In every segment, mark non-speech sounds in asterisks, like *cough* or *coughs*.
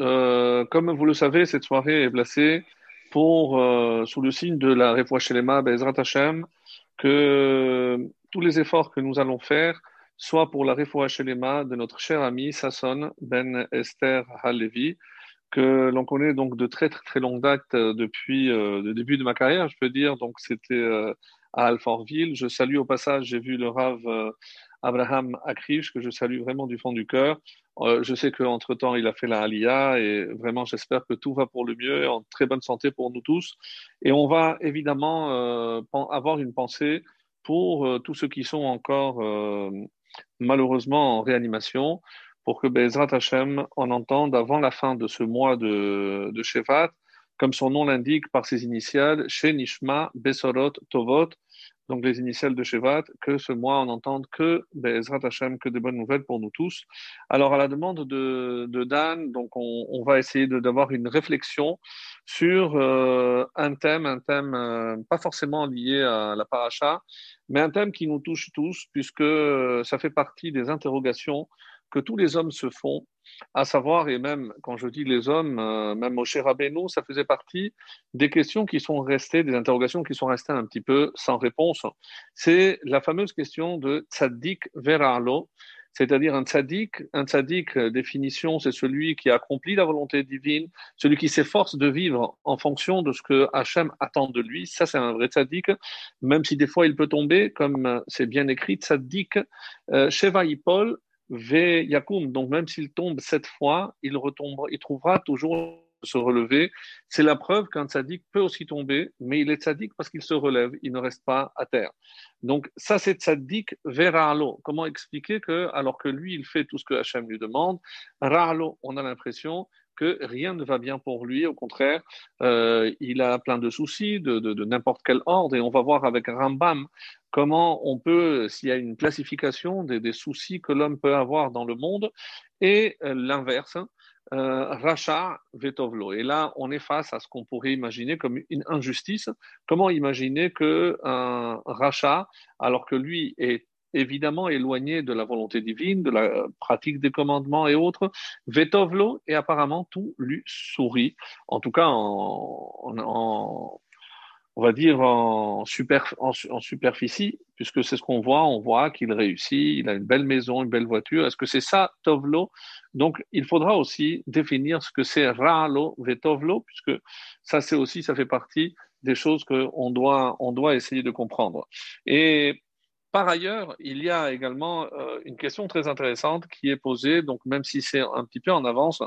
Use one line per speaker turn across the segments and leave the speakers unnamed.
Euh, comme vous le savez, cette soirée est placée pour, euh, sous le signe de la Refoua Shelema Hashem, que tous les efforts que nous allons faire soient pour la Refoua Shelema de notre cher ami Sasson Ben Esther Halevi, que l'on connaît donc de très très très longue date euh, depuis le début de ma carrière, je peux dire. Donc c'était à Alfortville. Je salue au passage, j'ai vu le Rav Abraham Akrish, que je salue vraiment du fond du cœur. Euh, je sais qu'entre-temps, il a fait la Aliyah et vraiment, j'espère que tout va pour le mieux, en très bonne santé pour nous tous. Et on va évidemment euh, avoir une pensée pour euh, tous ceux qui sont encore malheureusement en réanimation, pour que Bezrat Hashem en entende avant la fin de ce mois de, de Shevat, comme son nom l'indique par ses initiales, Shenishma Besorot Tovot, donc les initiales de Shevat, que ce mois on n'entende que Bezrat Hashem, que des bonnes nouvelles pour nous tous. Alors à la demande de, de Dan, donc on, on va essayer d'avoir une réflexion sur euh, un thème, un thème euh, pas forcément lié à la paracha, mais un thème qui nous touche tous, puisque euh, ça fait partie des interrogations que tous les hommes se font à savoir, et même quand je dis les hommes, euh, même Moshe Rabbeinu, ça faisait partie des questions qui sont restées, des interrogations qui sont restées un petit peu sans réponse. C'est la fameuse question de tzaddik veralo, c'est-à-dire un tzaddik. Un tzaddik, euh, définition, c'est celui qui accomplit la volonté divine, celui qui s'efforce de vivre en fonction de ce que Hachem attend de lui. Ça, c'est un vrai tzaddik, même si des fois il peut tomber, comme euh, c'est bien écrit, tzaddik, euh, Sheva Ipol, Ve Yakum, donc même s'il tombe sept fois, il retombera, il trouvera toujours se relever. C'est la preuve qu'un tzaddik peut aussi tomber, mais il est tzaddik parce qu'il se relève, il ne reste pas à terre. Donc ça c'est tzaddik vers Ra'alo. Comment expliquer que, alors que lui il fait tout ce que Hachem lui demande, Ra'alo, on a l'impression que rien ne va bien pour lui, au contraire, euh, il a plein de soucis de, de, de n'importe quel ordre, et on va voir avec Rambam comment on peut, s'il y a une classification des, soucis que l'homme peut avoir dans le monde, et euh, l'inverse, euh, Racha Vetovlo. Et là, on est face à ce qu'on pourrait imaginer comme une injustice. Comment imaginer que un Racha, alors que lui est évidemment éloigné de la volonté divine, de la pratique des commandements et autres, Vetovlo, et apparemment tout lui sourit, en tout cas en on va dire en, super, superficie, puisque c'est ce qu'on voit, on voit qu'il réussit, il a une belle maison, une belle voiture. Est-ce que c'est ça, Tovlo? Donc, il faudra aussi définir ce que c'est Ralo, Vetovlo, puisque ça, c'est aussi, ça fait partie des choses qu'on doit, on doit essayer de comprendre. Et par ailleurs, il y a également euh, une question très intéressante qui est posée, donc même si c'est un petit peu en avance,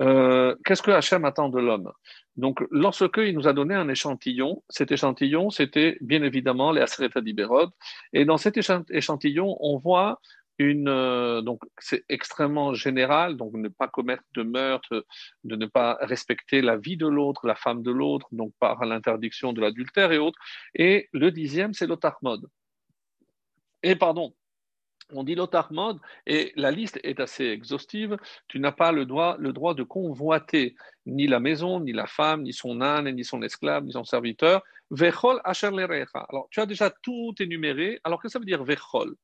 euh, qu'est-ce que Hachem attend de l'homme? Donc, lorsqu'il nous a donné un échantillon, cet échantillon, c'était bien évidemment les Asreta d'Iberod, et dans cet échantillon, on voit une euh, donc c'est extrêmement général, donc ne pas commettre de meurtre, de ne pas respecter la vie de l'autre, la femme de l'autre, donc par l'interdiction de l'adultère et autres. Et le dixième, c'est l'otarmod. Et pardon, on dit l'otarmod, et la liste est assez exhaustive. Tu n'as pas le droit, le droit de convoiter ni la maison, ni la femme, ni son âne, ni son esclave, ni son serviteur. Vechol asher Alors, tu as déjà tout énuméré. Alors, que ça veut dire vechol?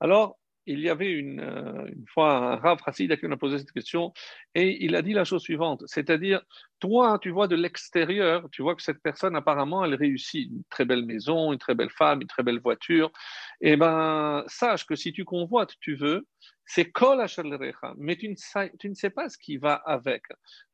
Alors, il y avait une, euh, une fois un Rav Hassid à qui on a posé cette question et il a dit la chose suivante, c'est-à-dire, toi, tu vois de l'extérieur, tu vois que cette personne, apparemment, elle réussit une très belle maison, une très belle femme, une très belle voiture. Eh ben, sache que si tu convoites, tu veux, c'est kol mais tu ne, sais, tu ne sais pas ce qui va avec.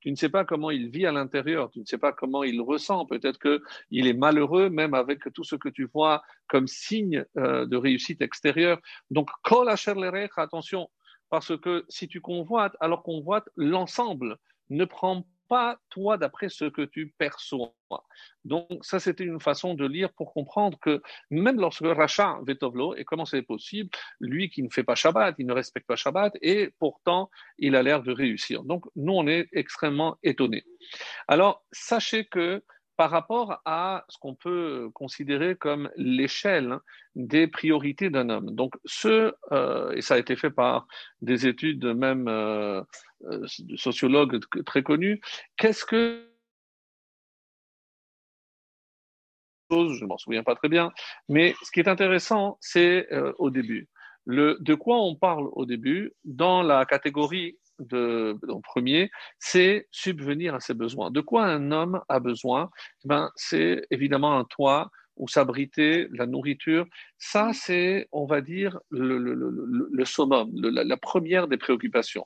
Tu ne sais pas comment il vit à l'intérieur, tu ne sais pas comment il ressent. Peut-être qu'il est malheureux même avec tout ce que tu vois comme signe euh, de réussite extérieure. Donc, kol attention, parce que si tu convoites, alors convoite l'ensemble. Ne prends pas toi d'après ce que tu perçois. Donc ça, c'était une façon de lire pour comprendre que même lorsque Racha Vetovlo, et comment c'est possible, lui qui ne fait pas Shabbat, il ne respecte pas Shabbat, et pourtant il a l'air de réussir. Donc nous, on est extrêmement étonnés. Alors sachez que par rapport à ce qu'on peut considérer comme l'échelle des priorités d'un homme. Donc, ce, euh, et ça a été fait par des études même euh, euh, de sociologues très connus, qu'est-ce que je ne m'en souviens pas très bien, mais ce qui est intéressant, c'est au début. Le, de quoi on parle au début? Dans la catégorie de, premier, c'est subvenir à ses besoins. De quoi un homme a besoin? Ben, C'est évidemment un toit, ou s'abriter, la nourriture, ça c'est, on va dire, le, le summum, la, première des préoccupations.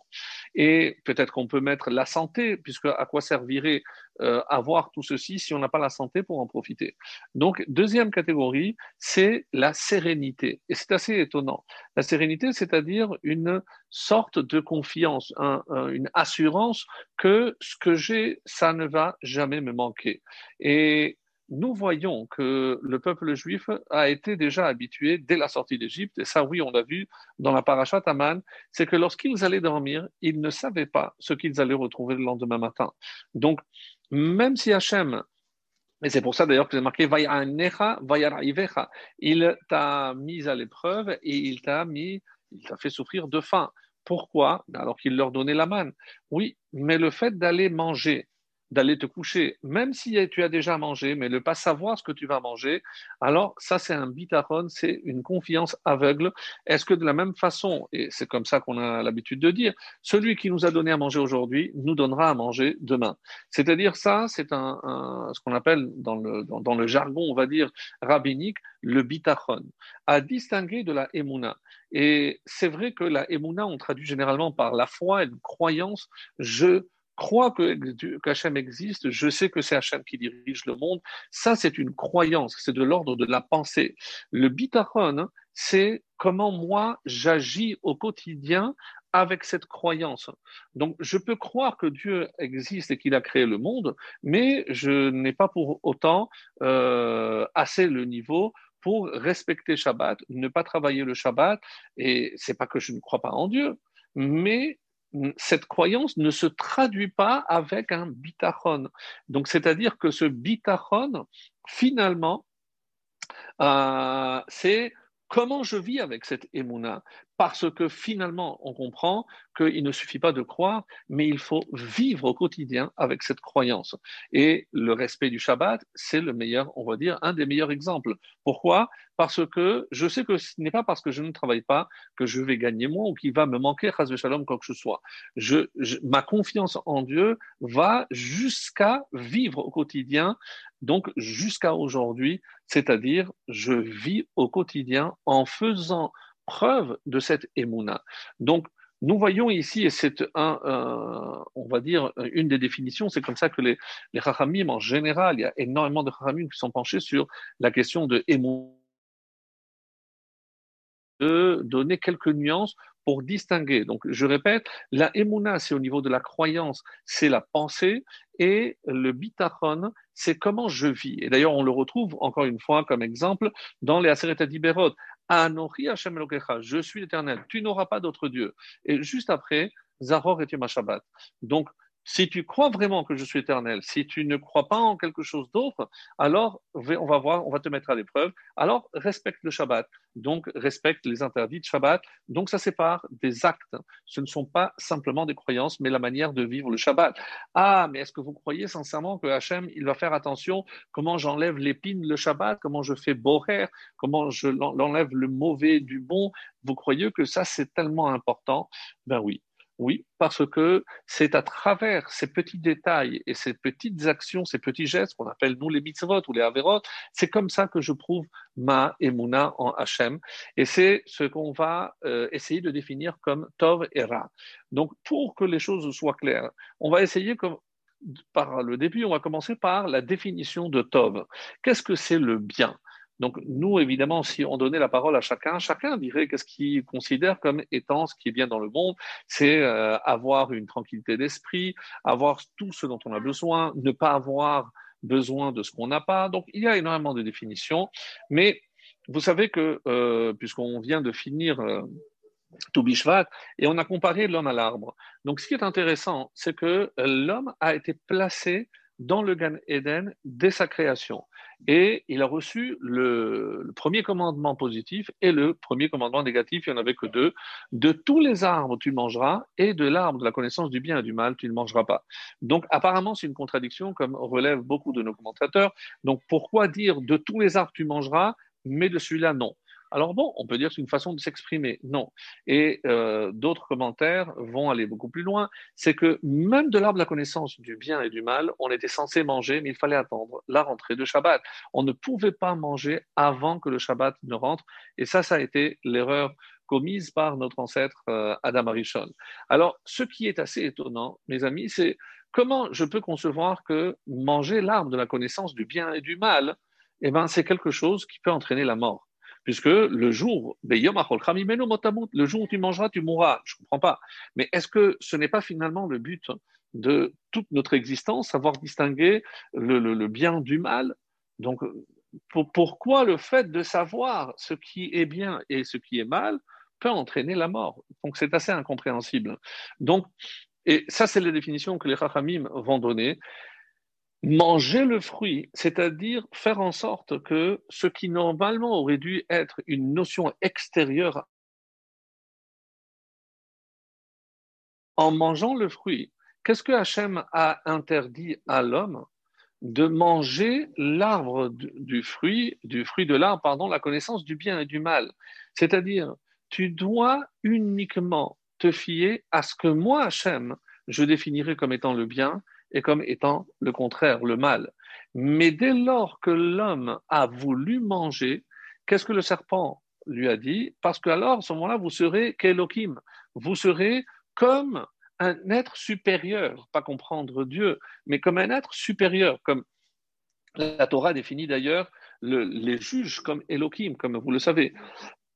Et peut-être qu'on peut mettre la santé, puisque à quoi servirait euh, avoir tout ceci si on n'a pas la santé pour en profiter? Donc, deuxième catégorie, c'est la sérénité. Et c'est assez étonnant. La sérénité, c'est-à-dire une sorte de confiance, une assurance que ce que j'ai, ça ne va jamais me manquer. Et nous voyons que le peuple juif a été déjà habitué dès la sortie d'Égypte, et ça oui, on l'a vu dans la parashat Aman, c'est que lorsqu'ils allaient dormir, ils ne savaient pas ce qu'ils allaient retrouver le lendemain matin. Donc, même si Hachem, et c'est pour ça d'ailleurs que c'est marqué il t'a mis à l'épreuve et il t'a mis, il t'a fait souffrir de faim. Pourquoi? Alors qu'il leur donnait la manne. Oui, mais le fait d'aller manger, d'aller te coucher, même si tu as déjà mangé, mais ne pas savoir ce que tu vas manger, alors ça c'est un bitachon, c'est une confiance aveugle. Est-ce que de la même façon, et c'est comme ça qu'on a l'habitude de dire, celui qui nous a donné à manger aujourd'hui nous donnera à manger demain? C'est-à-dire ça, c'est un, ce qu'on appelle dans le, dans, le jargon, on va dire rabbinique, le bitachon, à distinguer de la emuna. Et c'est vrai que la emuna, on traduit généralement par la foi et une croyance, je crois que qu'Hachem existe, je sais que c'est Hachem qui dirige le monde. Ça, c'est une croyance, c'est de l'ordre de la pensée. Le bitachon, c'est comment moi j'agis au quotidien avec cette croyance. Donc, je peux croire que Dieu existe et qu'il a créé le monde, mais je n'ai pas pour autant euh, assez le niveau pour respecter Shabbat, ne pas travailler le Shabbat. Et c'est pas que je ne crois pas en Dieu, mais cette croyance ne se traduit pas avec un bitachon. Donc, c'est-à-dire que ce bitachon, finalement, euh, c'est comment je vis avec cette émouna? Parce que finalement, on comprend qu'il ne suffit pas de croire, mais il faut vivre au quotidien avec cette croyance. Et le respect du Shabbat, c'est le meilleur, on va dire, un des meilleurs exemples. Pourquoi? Parce que je sais que ce n'est pas parce que je ne travaille pas que je vais gagner moins ou qu'il va me manquer, de shalom, quoi que ce soit. Je, ma confiance en Dieu va jusqu'à vivre au quotidien, donc jusqu'à aujourd'hui, c'est-à-dire je vis au quotidien en faisant preuve de cette émouna. Donc, nous voyons ici, et c'est euh, on va dire, une des définitions, c'est comme ça que les, les en général, il y a énormément de chachamim qui sont penchés sur la question de émouna, de donner quelques nuances pour distinguer. Donc, je répète, la émouna, c'est au niveau de la croyance, c'est la pensée, et le bitachon, c'est comment je vis. Et d'ailleurs, on le retrouve encore une fois comme exemple dans les Aseret je suis l'éternel, tu n'auras pas d'autre Dieu. Et juste après, Zahor et Shabbat. Donc, si tu crois vraiment que je suis éternel, si tu ne crois pas en quelque chose d'autre, alors on va voir, on va te mettre à l'épreuve. Alors respecte le Shabbat, donc respecte les interdits de Shabbat. Donc ça sépare des actes. Ce ne sont pas simplement des croyances, mais la manière de vivre le Shabbat. Ah, mais est-ce que vous croyez sincèrement que Hachem, il va faire attention comment j'enlève l'épine le Shabbat, comment je fais borer, comment je l'enlève le mauvais du bon? Vous croyez que ça c'est tellement important? Ben oui. Oui, parce que c'est à travers ces petits détails et ces petites actions, ces petits gestes qu'on appelle nous les mitzvot ou les averot, c'est comme ça que je prouve ma emuna en Hachem. Et c'est ce qu'on va euh, essayer de définir comme tov et ra. Donc, pour que les choses soient claires, on va essayer comme, par le début, on va commencer par la définition de tov. Qu'est-ce que c'est le bien? Donc nous, évidemment, si on donnait la parole à chacun, chacun dirait qu'est-ce qu'il considère comme étant ce qui est bien dans le monde, c'est euh, avoir une tranquillité d'esprit, avoir tout ce dont on a besoin, ne pas avoir besoin de ce qu'on n'a pas. Donc il y a énormément de définitions, mais vous savez que euh, puisqu'on vient de finir euh, Toubishvat, et on a comparé l'homme à l'arbre. Donc ce qui est intéressant, c'est que l'homme a été placé dans le Gan Eden dès sa création. Et il a reçu le, premier commandement positif et le premier commandement négatif, il n'y en avait que deux. De tous les arbres, tu mangeras, et de l'arbre de la connaissance du bien et du mal, tu ne mangeras pas. Donc, apparemment, c'est une contradiction, comme relèvent beaucoup de nos commentateurs. Donc, pourquoi dire de tous les arbres, tu mangeras, mais de celui-là, non? Alors bon, on peut dire que c'est une façon de s'exprimer. Non. Et euh, d'autres commentaires vont aller beaucoup plus loin. C'est que même de l'arbre de la connaissance du bien et du mal, on était censé manger, mais il fallait attendre la rentrée de Shabbat. On ne pouvait pas manger avant que le Shabbat ne rentre. Et ça, ça a été l'erreur commise par notre ancêtre euh, Adam Arishon. Alors, ce qui est assez étonnant, mes amis, c'est comment je peux concevoir que manger l'arbre de la connaissance du bien et du mal, eh ben, c'est quelque chose qui peut entraîner la mort. Puisque le jour, le jour où tu mangeras, tu mourras. Je ne comprends pas. Mais est-ce que ce n'est pas finalement le but de toute notre existence, savoir distinguer le, bien du mal? Donc, pourquoi le fait de savoir ce qui est bien et ce qui est mal peut entraîner la mort? Donc, c'est assez incompréhensible. Donc, et ça, c'est la définition que les Chachamim vont donner. Manger le fruit, c'est-à-dire faire en sorte que ce qui normalement aurait dû être une notion extérieure, en mangeant le fruit, qu'est-ce que Hachem a interdit à l'homme de manger l'arbre du fruit, du fruit de l'arbre, pardon, la connaissance du bien et du mal? C'est-à-dire, tu dois uniquement te fier à ce que moi, Hachem, je définirai comme étant le bien et comme étant le contraire, le mal. Mais dès lors que l'homme a voulu manger, qu'est-ce que le serpent lui a dit? Parce qu'alors, à ce moment-là, vous serez qu'Elohim, vous serez comme un être supérieur, pas comprendre Dieu, mais comme un être supérieur, comme la Torah définit d'ailleurs les juges comme Elohim, comme vous le savez.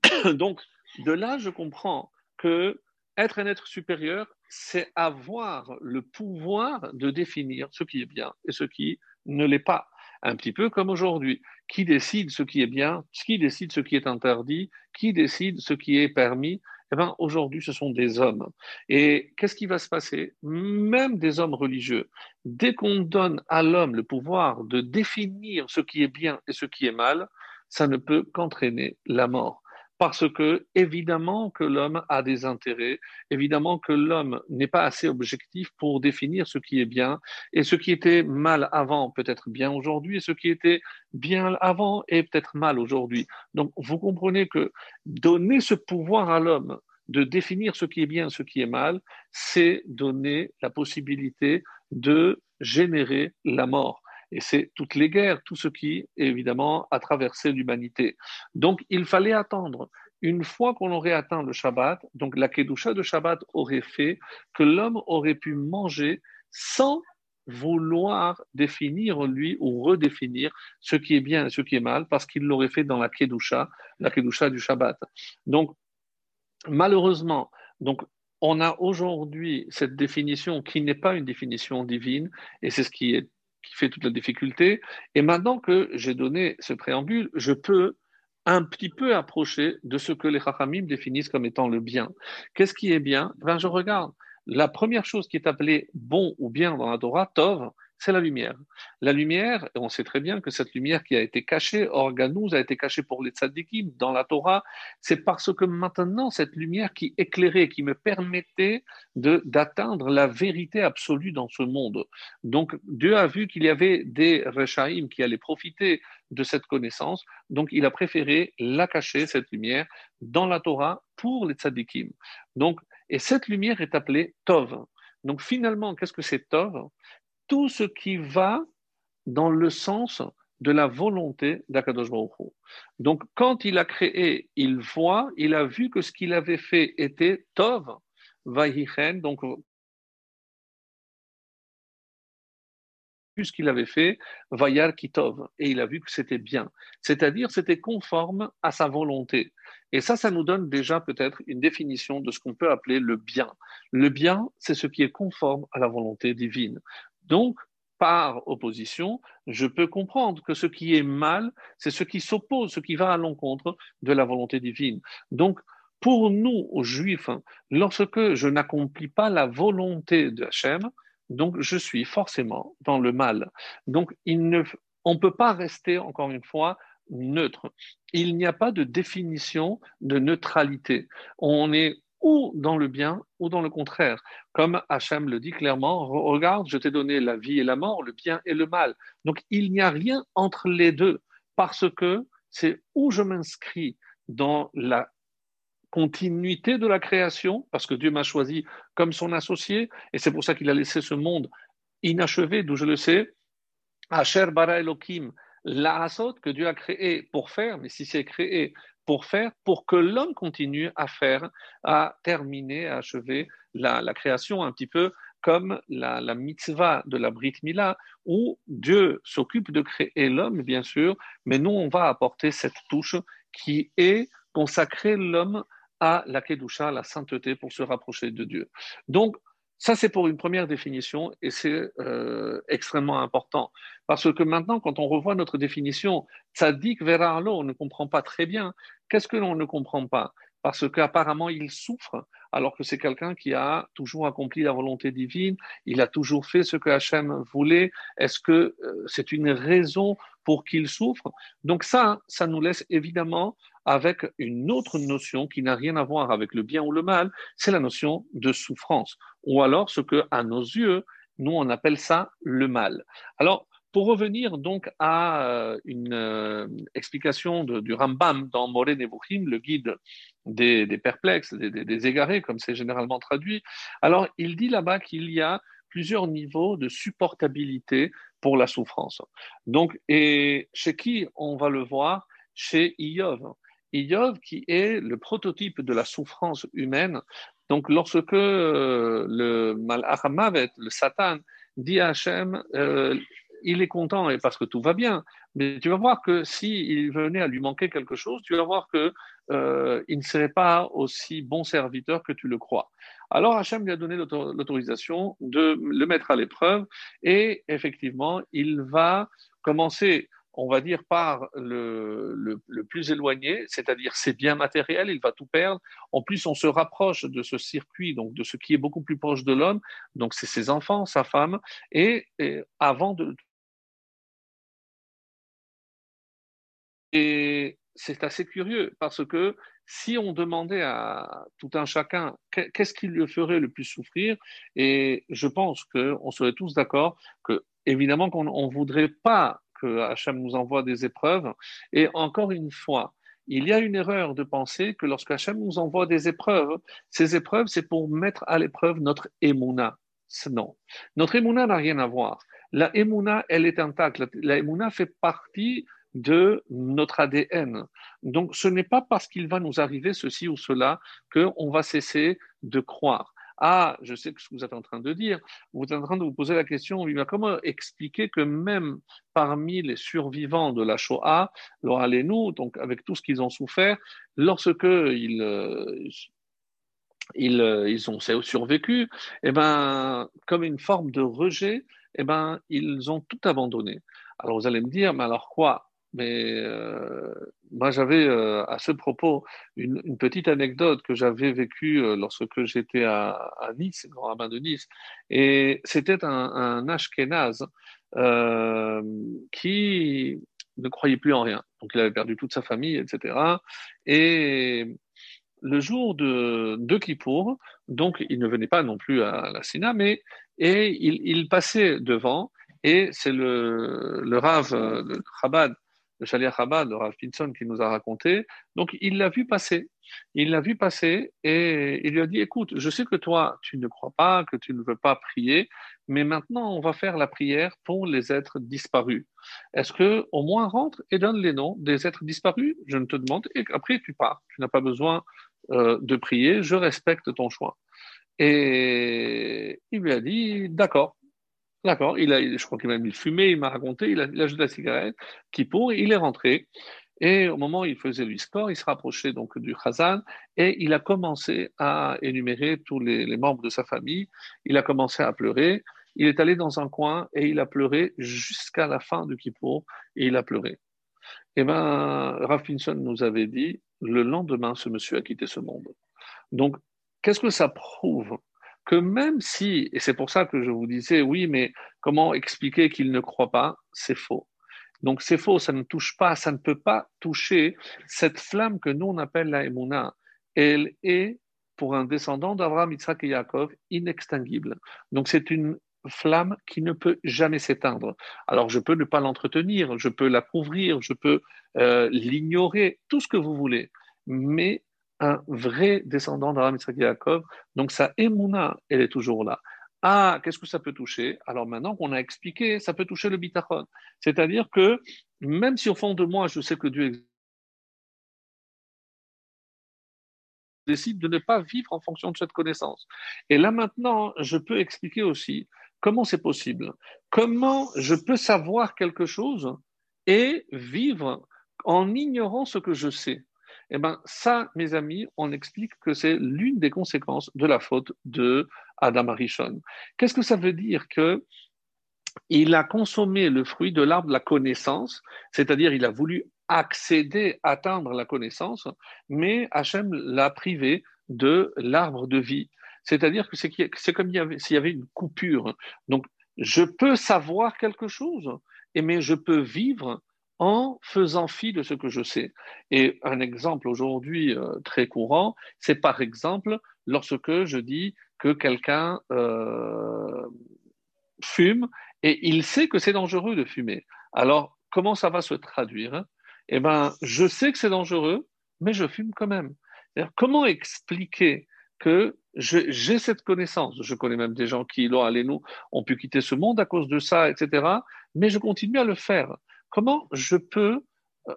*coughs* Donc, de là, je comprends que être un être supérieur, c'est avoir le pouvoir de définir ce qui est bien et ce qui ne l'est pas. Un petit peu comme aujourd'hui. Qui décide ce qui est bien, qui décide ce qui est interdit, qui décide ce qui est permis? Eh bien, aujourd'hui, ce sont des hommes. Et qu'est-ce qui va se passer? Même des hommes religieux, dès qu'on donne à l'homme le pouvoir de définir ce qui est bien et ce qui est mal, ça ne peut qu'entraîner la mort parce que évidemment que l'homme a des intérêts, évidemment que l'homme n'est pas assez objectif pour définir ce qui est bien, et ce qui était mal avant peut être bien aujourd'hui, et ce qui était bien avant est peut-être mal aujourd'hui. Donc vous comprenez que donner ce pouvoir à l'homme de définir ce qui est bien, ce qui est mal, c'est donner la possibilité de générer la mort. Et c'est toutes les guerres, tout ce qui, évidemment, a traversé l'humanité. Donc, il fallait attendre. Une fois qu'on aurait atteint le Shabbat, donc la Kedusha de Shabbat aurait fait que l'homme aurait pu manger sans vouloir définir lui ou redéfinir ce qui est bien et ce qui est mal, parce qu'il l'aurait fait dans la Kedusha, la Kedusha du Shabbat. Donc, malheureusement, donc, on a aujourd'hui cette définition qui n'est pas une définition divine, et c'est ce qui est qui fait toute la difficulté. Et maintenant que j'ai donné ce préambule, je peux un petit peu approcher de ce que les Chachamim définissent comme étant le bien. Qu'est-ce qui est bien? Ben, Je regarde. La première chose qui est appelée bon ou bien dans la Torah, Tov, c'est la lumière. La lumière, on sait très bien que cette lumière qui a été cachée, Organous a été cachée pour les tzadikim dans la Torah, c'est parce que maintenant, cette lumière qui éclairait, qui me permettait d'atteindre la vérité absolue dans ce monde. Donc, Dieu a vu qu'il y avait des Rechaim qui allaient profiter de cette connaissance, donc il a préféré la cacher, cette lumière, dans la Torah pour les tzadikim. Donc, et cette lumière est appelée Tov. Donc finalement, qu'est-ce que c'est Tov? Tout ce qui va dans le sens de la volonté d'Akadosh Baruch Donc, quand il a créé, il voit, il a vu que ce qu'il avait fait était Tov, Vahichen, donc ce qu'il avait fait, Vayar Kitov, et il a vu que c'était bien. C'est-à-dire, c'était conforme à sa volonté. Et ça, ça nous donne déjà peut-être une définition de ce qu'on peut appeler le bien. Le bien, c'est ce qui est conforme à la volonté divine. Donc, par opposition, je peux comprendre que ce qui est mal, c'est ce qui s'oppose, ce qui va à l'encontre de la volonté divine. Donc, pour nous, aux Juifs, lorsque je n'accomplis pas la volonté de Hachem, donc je suis forcément dans le mal. Donc, on ne peut pas rester, encore une fois, neutre. Il n'y a pas de définition de neutralité. On est ou dans le bien ou dans le contraire. Comme Hachem le dit clairement, regarde, je t'ai donné la vie et la mort, le bien et le mal. Donc il n'y a rien entre les deux parce que c'est où je m'inscris dans la continuité de la création, parce que Dieu m'a choisi comme son associé, et c'est pour ça qu'il a laissé ce monde inachevé, d'où je le sais, Asher bara Elohim, l'asot que Dieu a créé pour faire, mais si c'est créé pour faire, pour que l'homme continue à faire, à terminer, à achever la, création un petit peu comme la, mitzvah de la Brit Mila, où Dieu s'occupe de créer l'homme, bien sûr, mais nous, on va apporter cette touche qui est consacrer l'homme à la Kedusha, la sainteté, pour se rapprocher de Dieu. Donc, ça, c'est pour une première définition et c'est euh, extrêmement important. Parce que maintenant, quand on revoit notre définition, tzaddik verarlo, on ne comprend pas très bien. Qu'est-ce que l'on ne comprend pas? Parce qu'apparemment, il souffre, alors que c'est quelqu'un qui a toujours accompli la volonté divine, il a toujours fait ce que Hachem voulait. Est-ce que euh, c'est une raison pour qu'il souffre? Donc ça, ça nous laisse évidemment avec une autre notion qui n'a rien à voir avec le bien ou le mal, c'est la notion de souffrance, ou alors ce que, à nos yeux, nous on appelle ça le mal. Alors, pour revenir donc à euh, une euh, explication du Rambam dans Moré Nevuchim, le guide des, perplexes, des, égarés, comme c'est généralement traduit, alors il dit là-bas qu'il y a plusieurs niveaux de supportabilité pour la souffrance. Donc, et chez qui on va le voir? Chez Iov. Iov qui est le prototype de la souffrance humaine. Donc lorsque euh, le Malachamavet, le Satan, dit à Hachem, euh, il est content et parce que tout va bien, mais tu vas voir que s'il venait à lui manquer quelque chose, tu vas voir que euh, il ne serait pas aussi bon serviteur que tu le crois. Alors Hachem lui a donné l'autorisation de le mettre à l'épreuve et effectivement, il va commencer on va dire, par le, plus éloigné, c'est-à-dire ses biens matériels, il va tout perdre. En plus, on se rapproche de ce circuit, donc de ce qui est beaucoup plus proche de l'homme, donc c'est ses enfants, sa femme, et, avant de... Et c'est assez curieux parce que si on demandait à tout un chacun qu'est-ce qui le ferait le plus souffrir, et je pense qu'on serait tous d'accord que évidemment qu'on ne voudrait pas que Hachem nous envoie des épreuves. Et encore une fois, il y a une erreur de penser que lorsque Hachem nous envoie des épreuves, ces épreuves, c'est pour mettre à l'épreuve notre émouna. Non. Notre émouna n'a rien à voir. La émouna, elle est intacte. La émouna fait partie de notre ADN. Donc, ce n'est pas parce qu'il va nous arriver ceci ou cela qu'on va cesser de croire. Ah, je sais ce que vous êtes en train de dire. Vous êtes en train de vous poser la question, comment expliquer que même parmi les survivants de la Shoah, nous, donc avec tout ce qu'ils ont souffert, lorsque ils, euh, ils, euh, ils ont survécu, eh ben, comme une forme de rejet, eh ben, ils ont tout abandonné. Alors vous allez me dire, mais alors quoi? Mais euh, moi, j'avais euh, à ce propos une, une, petite anecdote que j'avais vécue euh, lorsque j'étais à, à, Nice, grand rabbin de Nice. Et c'était un, un Ashkenaz euh, qui ne croyait plus en rien. Donc, il avait perdu toute sa famille, etc. Et le jour de, de Kippour, donc il ne venait pas non plus à la Sina, mais et il, il passait devant, et c'est le, le Rav, le Chabad, le Shaliach Chabad, le Rav Pinson, qui nous a raconté. Donc, il l'a vu passer. Il l'a vu passer et il lui a dit, écoute, je sais que toi, tu ne crois pas, que tu ne veux pas prier, mais maintenant, on va faire la prière pour les êtres disparus. Est-ce que, au moins, rentre et donne les noms des êtres disparus? Je ne te demande, et après, tu pars. Tu n'as pas besoin euh, de prier, je respecte ton choix. Et il lui a dit, d'accord. D'accord, il a, je crois qu'il m'a mis fumé, il m'a raconté, il a, il a jeté la cigarette, qui il est rentré. Et au moment où il faisait lui sport, il se rapprochait donc du Khazan et il a commencé à énumérer tous les, membres de sa famille. Il a commencé à pleurer. Il est allé dans un coin et il a pleuré jusqu'à la fin du Kippour et il a pleuré. Eh Rav Pinson nous avait dit, le lendemain, ce monsieur a quitté ce monde. Donc, qu'est-ce que ça prouve que même si, et c'est pour ça que je vous disais, oui, mais comment expliquer qu'il ne croit pas C'est faux. Donc c'est faux, ça ne touche pas, ça ne peut pas toucher cette flamme que nous on appelle la Emouna. Elle est, pour un descendant d'Abraham, Yitzhak et Yaakov, inextinguible. Donc c'est une flamme qui ne peut jamais s'éteindre. Alors je peux ne pas l'entretenir, je peux la couvrir, je peux euh, l'ignorer, tout ce que vous voulez. mais un vrai descendant Isaac et Jacob. Donc sa émouna, elle est toujours là. Ah, qu'est-ce que ça peut toucher? Alors maintenant qu'on a expliqué, ça peut toucher le bitachon. C'est-à-dire que même si au fond de moi, je sais que Dieu existe, décide de ne pas vivre en fonction de cette connaissance. Et là maintenant, je peux expliquer aussi comment c'est possible. Comment je peux savoir quelque chose et vivre en ignorant ce que je sais. Eh bien, ça, mes amis, on explique que c'est l'une des conséquences de la faute de Adam Arishon. Qu'est-ce que ça veut dire que il a consommé le fruit de l'arbre de la connaissance, c'est-à-dire il a voulu accéder, atteindre la connaissance, mais Hachem l'a privé de l'arbre de vie. C'est-à-dire que c'est comme s'il y avait une coupure. Donc, je peux savoir quelque chose, mais je peux vivre en faisant fi de ce que je sais. Et un exemple aujourd'hui euh, très courant, c'est par exemple lorsque je dis que quelqu'un euh, fume et il sait que c'est dangereux de fumer. Alors, comment ça va se traduire Eh bien, je sais que c'est dangereux, mais je fume quand même. Comment expliquer que j'ai cette connaissance? Je connais même des gens qui, là, allez nous, ont pu quitter ce monde à cause de ça, etc. Mais je continue à le faire. Comment je peux euh,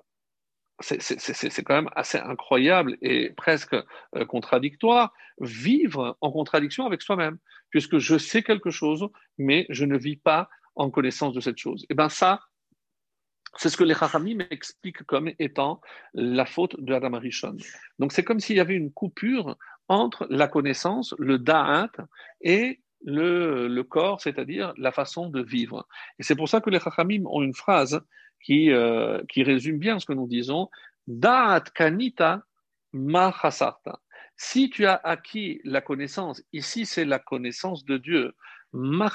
c'est quand même assez incroyable et presque euh, contradictoire, vivre en contradiction avec soi-même, puisque je sais quelque chose, mais je ne vis pas en connaissance de cette chose. Et eh bien ça, c'est ce que les Chachamim m'expliquent comme étant la faute de Adam Arishon. Donc c'est comme s'il y avait une coupure entre la connaissance, le da'at, et le, corps, c'est-à-dire la façon de vivre. Et c'est pour ça que les Chachamim ont une phrase qui, euh, qui résume bien ce que nous disons. Da'at kanita ma Si tu as acquis la connaissance, ici c'est la connaissance de Dieu, ma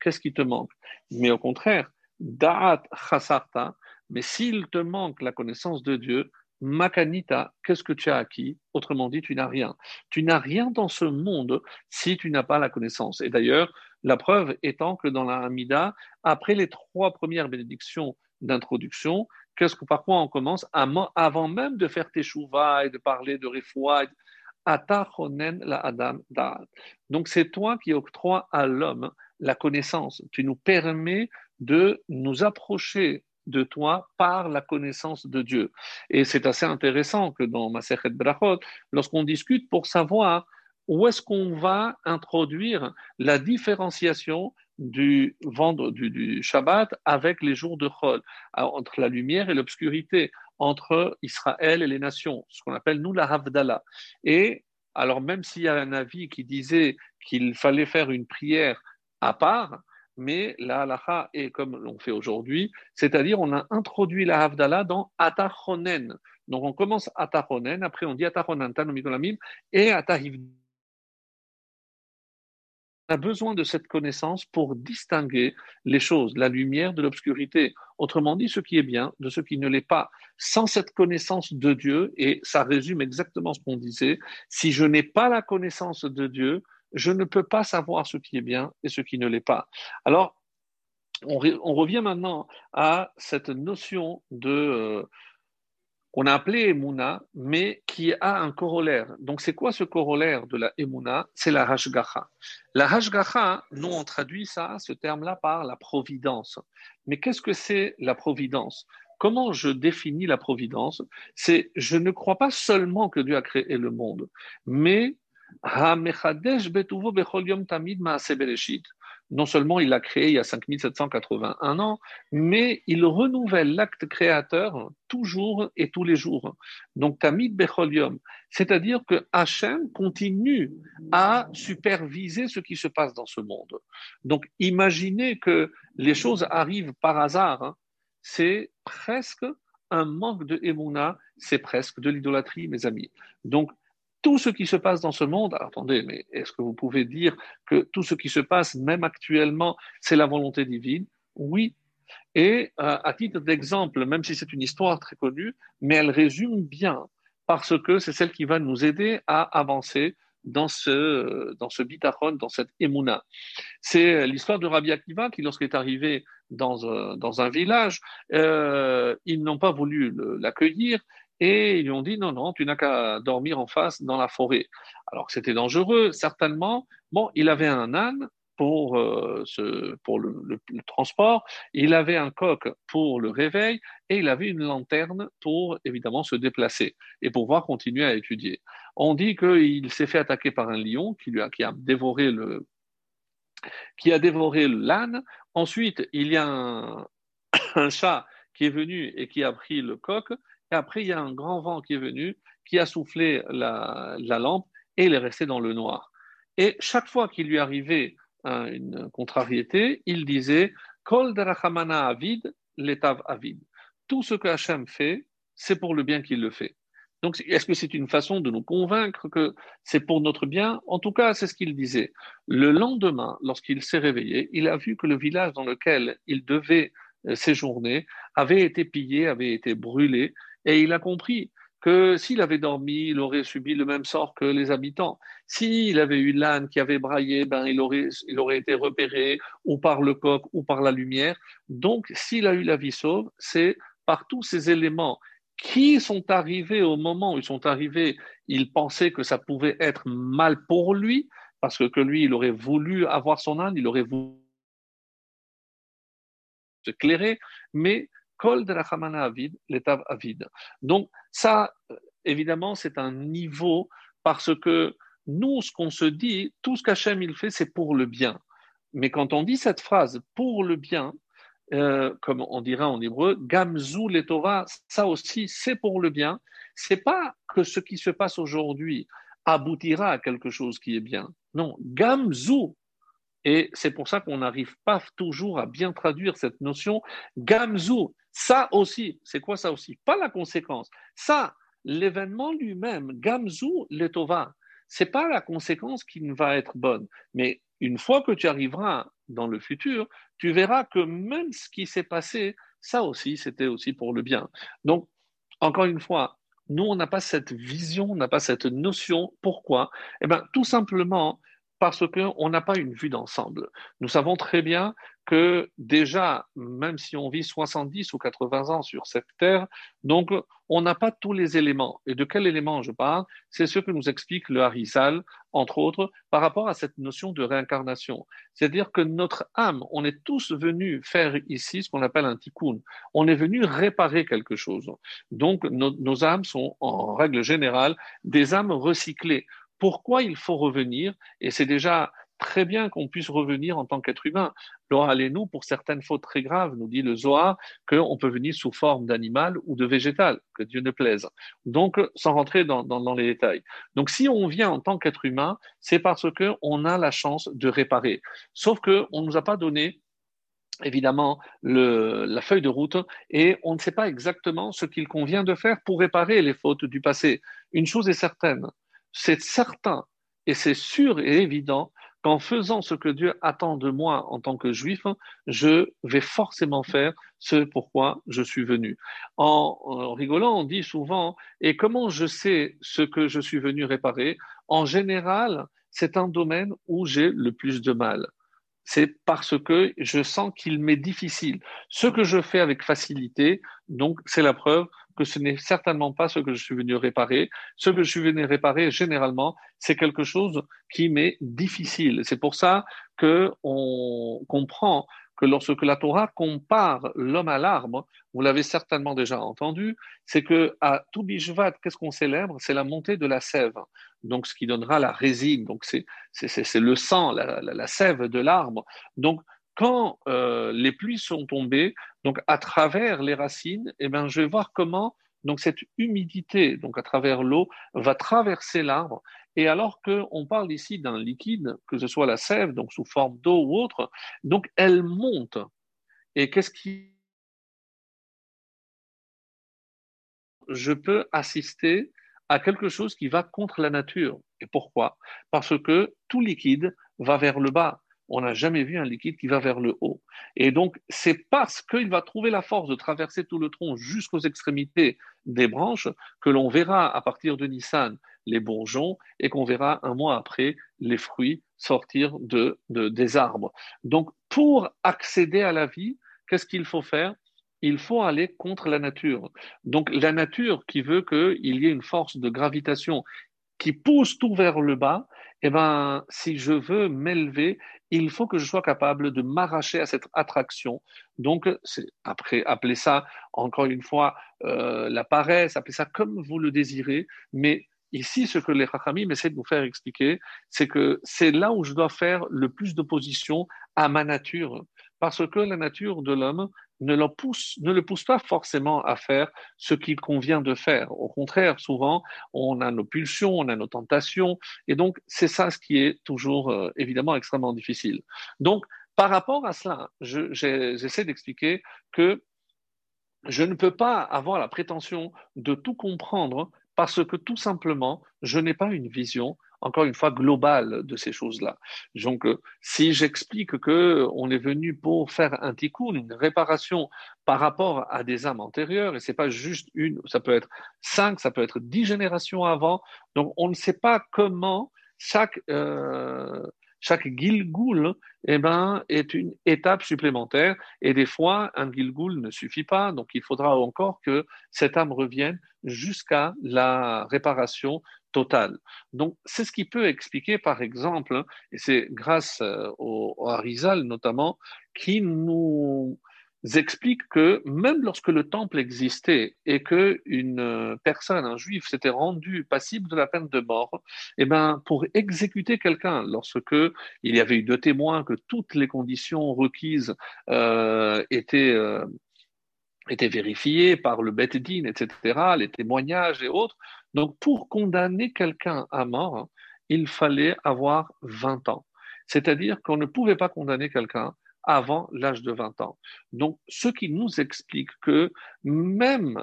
qu'est-ce qui te manque? Mais au contraire, da'at chasarta, mais s'il te manque la connaissance de Dieu, Makanita, qu'est-ce que tu as acquis? Autrement dit, tu n'as rien. Tu n'as rien dans ce monde si tu n'as pas la connaissance. Et d'ailleurs, la preuve étant que dans la Hamida, après les trois premières bénédictions d'introduction, qu'est-ce que par quoi on commence? Avant même de faire tes et de parler de refoua, la adam Donc c'est toi qui octroies à l'homme la connaissance. Tu nous permets de nous approcher de toi par la connaissance de Dieu. Et c'est assez intéressant que dans Masechet Brachot, lorsqu'on discute pour savoir où est-ce qu'on va introduire la différenciation du, vendre, du, Shabbat avec les jours de Chol, entre la lumière et l'obscurité, entre Israël et les nations, ce qu'on appelle nous la Havdalah. Et alors même s'il y a un avis qui disait qu'il fallait faire une prière à part, mais la halacha est comme l'on fait aujourd'hui, c'est-à-dire on a introduit la Havdalah dans Atachonen. Donc on commence Atachonen, après on dit Atachonen, et Atahiv. On a besoin de cette connaissance pour distinguer les choses, la lumière de l'obscurité. Autrement dit, ce qui est bien de ce qui ne l'est pas. Sans cette connaissance de Dieu, et ça résume exactement ce qu'on disait, si je n'ai pas la connaissance de Dieu, je ne peux pas savoir ce qui est bien et ce qui ne l'est pas. Alors, on, revient maintenant à cette notion de euh, qu'on a appelé Emouna, mais qui a un corollaire. Donc, c'est quoi ce corollaire de la Emouna? C'est la Hashgacha. La Hashgacha, nous, on traduit ça, ce terme-là, par la providence. Mais qu'est-ce que c'est la providence? Comment je définis la providence? C'est je ne crois pas seulement que Dieu a créé le monde, mais non seulement il l'a créé il y a 5781 ans, mais il renouvelle l'acte créateur toujours et tous les jours. Donc Tamid Becholium, c'est-à-dire que Hachem continue à superviser ce qui se passe dans ce monde. Donc imaginez que les choses arrivent par hasard, hein. c'est presque un manque de Emouna, c'est presque de l'idolâtrie, mes amis. Donc tout ce qui se passe dans ce monde, attendez, mais est-ce que vous pouvez dire que tout ce qui se passe, même actuellement, c'est la volonté divine? Oui. Et euh, à titre d'exemple, même si c'est une histoire très connue, mais elle résume bien, parce que c'est celle qui va nous aider à avancer dans ce, dans ce bitachon, dans cette émouna. C'est l'histoire de Rabbi Akiva qui, lorsqu'il est arrivé dans, dans un village, euh, ils n'ont pas voulu l'accueillir et ils lui ont dit non, non, tu n'as qu'à dormir en face dans la forêt. Alors que c'était dangereux, certainement. Bon, il avait un âne pour, euh, pour le, transport, il avait un coq pour le réveil et il avait une lanterne pour évidemment se déplacer et pouvoir continuer à étudier. On dit qu'il s'est fait attaquer par un lion qui, lui a, qui a dévoré le qui a dévoré l'âne. Ensuite, il y a un *coughs* chat qui est venu et qui a pris le coq. Et après, il y a un grand vent qui est venu, qui a soufflé la, la lampe et il est resté dans le noir. Et chaque fois qu'il lui arrivait une contrariété, il disait Kol derachamana avid, l'étav avid. Tout ce que Hachem fait, c'est pour le bien qu'il le fait. Donc, est-ce que c'est une façon de nous convaincre que c'est pour notre bien? En tout cas, c'est ce qu'il disait. Le lendemain, lorsqu'il s'est réveillé, il a vu que le village dans lequel il devait euh, séjourner avait été pillé, avait été brûlé, et il a compris que s'il avait dormi, il aurait subi le même sort que les habitants. S'il avait eu l'âne qui avait braillé, ben, il, aurait, il aurait été repéré ou par le coq ou par la lumière. Donc, s'il a eu la vie sauve, c'est par tous ces éléments qui sont arrivés au moment où ils sont arrivés, il pensait que ça pouvait être mal pour lui, parce que, que lui, il aurait voulu avoir son âne, il aurait voulu se clairer, mais Kol de la Hamana Avid, l'état Avid. Donc, ça, évidemment, c'est un niveau parce que nous, ce qu'on se dit, tout ce qu'Hachem il fait, c'est pour le bien. Mais quand on dit cette phrase pour le bien, euh, comme on dirait en hébreu, Gamzu letova, ça aussi, c'est pour le bien. C'est pas que ce qui se passe aujourd'hui aboutira à quelque chose qui est bien. Non, Gamzu, et c'est pour ça qu'on n'arrive pas toujours à bien traduire cette notion. Gamzu, ça aussi, c'est quoi ça aussi? Pas la conséquence. Ça, l'événement lui-même, Gamzu letova, c'est pas la conséquence qui ne va être bonne. Mais une fois que tu arriveras dans le futur, tu verras que même ce qui s'est passé, ça aussi, c'était aussi pour le bien. Donc, encore une fois, nous, on n'a pas cette vision, on n'a pas cette notion. Pourquoi? Eh bien, tout simplement parce qu'on n'a pas une vue d'ensemble. Nous savons très bien que déjà, même si on vit 70 ou 80 ans sur cette terre, donc on n'a pas tous les éléments. Et de quel élément je parle? C'est ce que nous explique le Harizal, entre autres, par rapport à cette notion de réincarnation. C'est-à-dire que notre âme, on est tous venus faire ici ce qu'on appelle un tikkun. On est venu réparer quelque chose. Donc nos, nos âmes sont, en règle générale, des âmes recyclées. Pourquoi il faut revenir Et c'est déjà très bien qu'on puisse revenir en tant qu'être humain. allez-nous, pour certaines fautes très graves, nous dit le Zohar, qu'on peut venir sous forme d'animal ou de végétal, que Dieu ne plaise. Donc, sans rentrer dans, les détails. Donc, si on vient en tant qu'être humain, c'est parce qu'on a la chance de réparer. Sauf qu'on ne nous a pas donné évidemment la feuille de route et on ne sait pas exactement ce qu'il convient de faire pour réparer les fautes du passé. Une chose est certaine, c'est certain et c'est sûr et évident qu'en faisant ce que Dieu attend de moi en tant que juif, je vais forcément faire ce pourquoi je suis venu. En, rigolant, on dit souvent, et comment je sais ce que je suis venu réparer? En général, c'est un domaine où j'ai le plus de mal. C'est parce que je sens qu'il m'est difficile. Ce que je fais avec facilité, donc c'est la preuve que ce n'est certainement pas ce que je suis venu réparer. Ce que je suis venu réparer, généralement, c'est quelque chose qui m'est difficile. C'est pour ça que on comprend que lorsque la Torah compare l'homme à l'arbre, vous l'avez certainement déjà entendu, c'est que à Toubishvat, qu'est-ce qu'on célèbre? C'est la montée de la sève, donc ce qui donnera la résine, donc c'est le sang, la, la, la sève de l'arbre. Donc quand euh, les pluies sont tombées, donc à travers les racines, eh ben, je vais voir comment donc cette humidité, donc à travers l'eau, va traverser l'arbre. Et alors qu'on parle ici d'un liquide, que ce soit la sève, donc sous forme d'eau ou autre, donc elle monte. Et qu'est-ce qui je peux assister à quelque chose qui va contre la nature. Et pourquoi? Parce que tout liquide va vers le bas on n'a jamais vu un liquide qui va vers le haut. Et donc, c'est parce qu'il va trouver la force de traverser tout le tronc jusqu'aux extrémités des branches que l'on verra à partir de Nissan les bourgeons et qu'on verra un mois après les fruits sortir de, des arbres. Donc, pour accéder à la vie, qu'est-ce qu'il faut faire? Il faut aller contre la nature. Donc la nature qui veut qu'il y ait une force de gravitation qui pousse tout vers le bas, eh ben, si je veux m'élever, il faut que je sois capable de m'arracher à cette attraction. Donc, après, appelez ça encore une fois euh, la paresse, appelez ça comme vous le désirez, mais ici, ce que les Chachamim essaient de nous faire expliquer, c'est que c'est là où je dois faire le plus d'opposition à ma nature, parce que la nature de l'homme, ne le, pousse, ne le pousse pas forcément à faire ce qu'il convient de faire. Au contraire, souvent, on a nos pulsions, on a nos tentations, et donc c'est ça ce qui est toujours euh, évidemment extrêmement difficile. Donc, par rapport à cela, j'essaie d'expliquer que je ne peux pas avoir la prétention de tout comprendre parce que tout simplement, je n'ai pas une vision encore une fois, globale de ces choses-là. Donc, euh, si j'explique que on est venu pour faire un tikkun, une réparation par rapport à des âmes antérieures, et c'est pas juste une, ça peut être cinq, ça peut être dix générations avant. Donc, on ne sait pas comment chaque euh, chaque gilgoul eh ben, est une étape supplémentaire. Et des fois, un gilgoul ne suffit pas. Donc, il faudra encore que cette âme revienne jusqu'à la réparation totale. Donc, c'est ce qui peut expliquer, par exemple, et c'est grâce euh, au, au notamment, qui nous explique que même lorsque le temple existait et que une euh, personne, un juif, s'était rendu passible de la peine de mort, eh ben, pour exécuter quelqu'un, lorsque il y avait eu deux témoins, que toutes les conditions requises euh, étaient euh, étaient vérifiées par le Bet Din, etc., les témoignages et autres. Donc, pour condamner quelqu'un à mort, il fallait avoir 20 ans. C'est-à-dire qu'on ne pouvait pas condamner quelqu'un avant l'âge de 20 ans. Donc, ce qui nous explique que même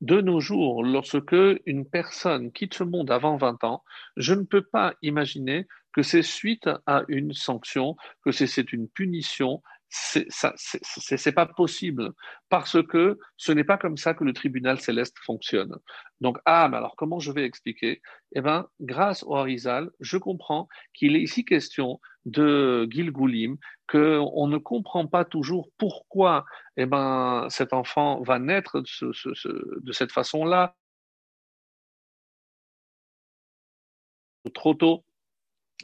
de nos jours, lorsque une personne quitte ce monde avant 20 ans, je ne peux pas imaginer que c'est suite à une sanction, que c'est une punition, c'est pas possible. Parce que ce n'est pas comme ça que le tribunal céleste fonctionne. Donc, ah, mais alors comment je vais expliquer? Eh bien, grâce au Harizal, je comprends qu'il est ici question de Gilgoulim, qu'on ne comprend pas toujours pourquoi eh ben, cet enfant va naître de cette façon-là, trop tôt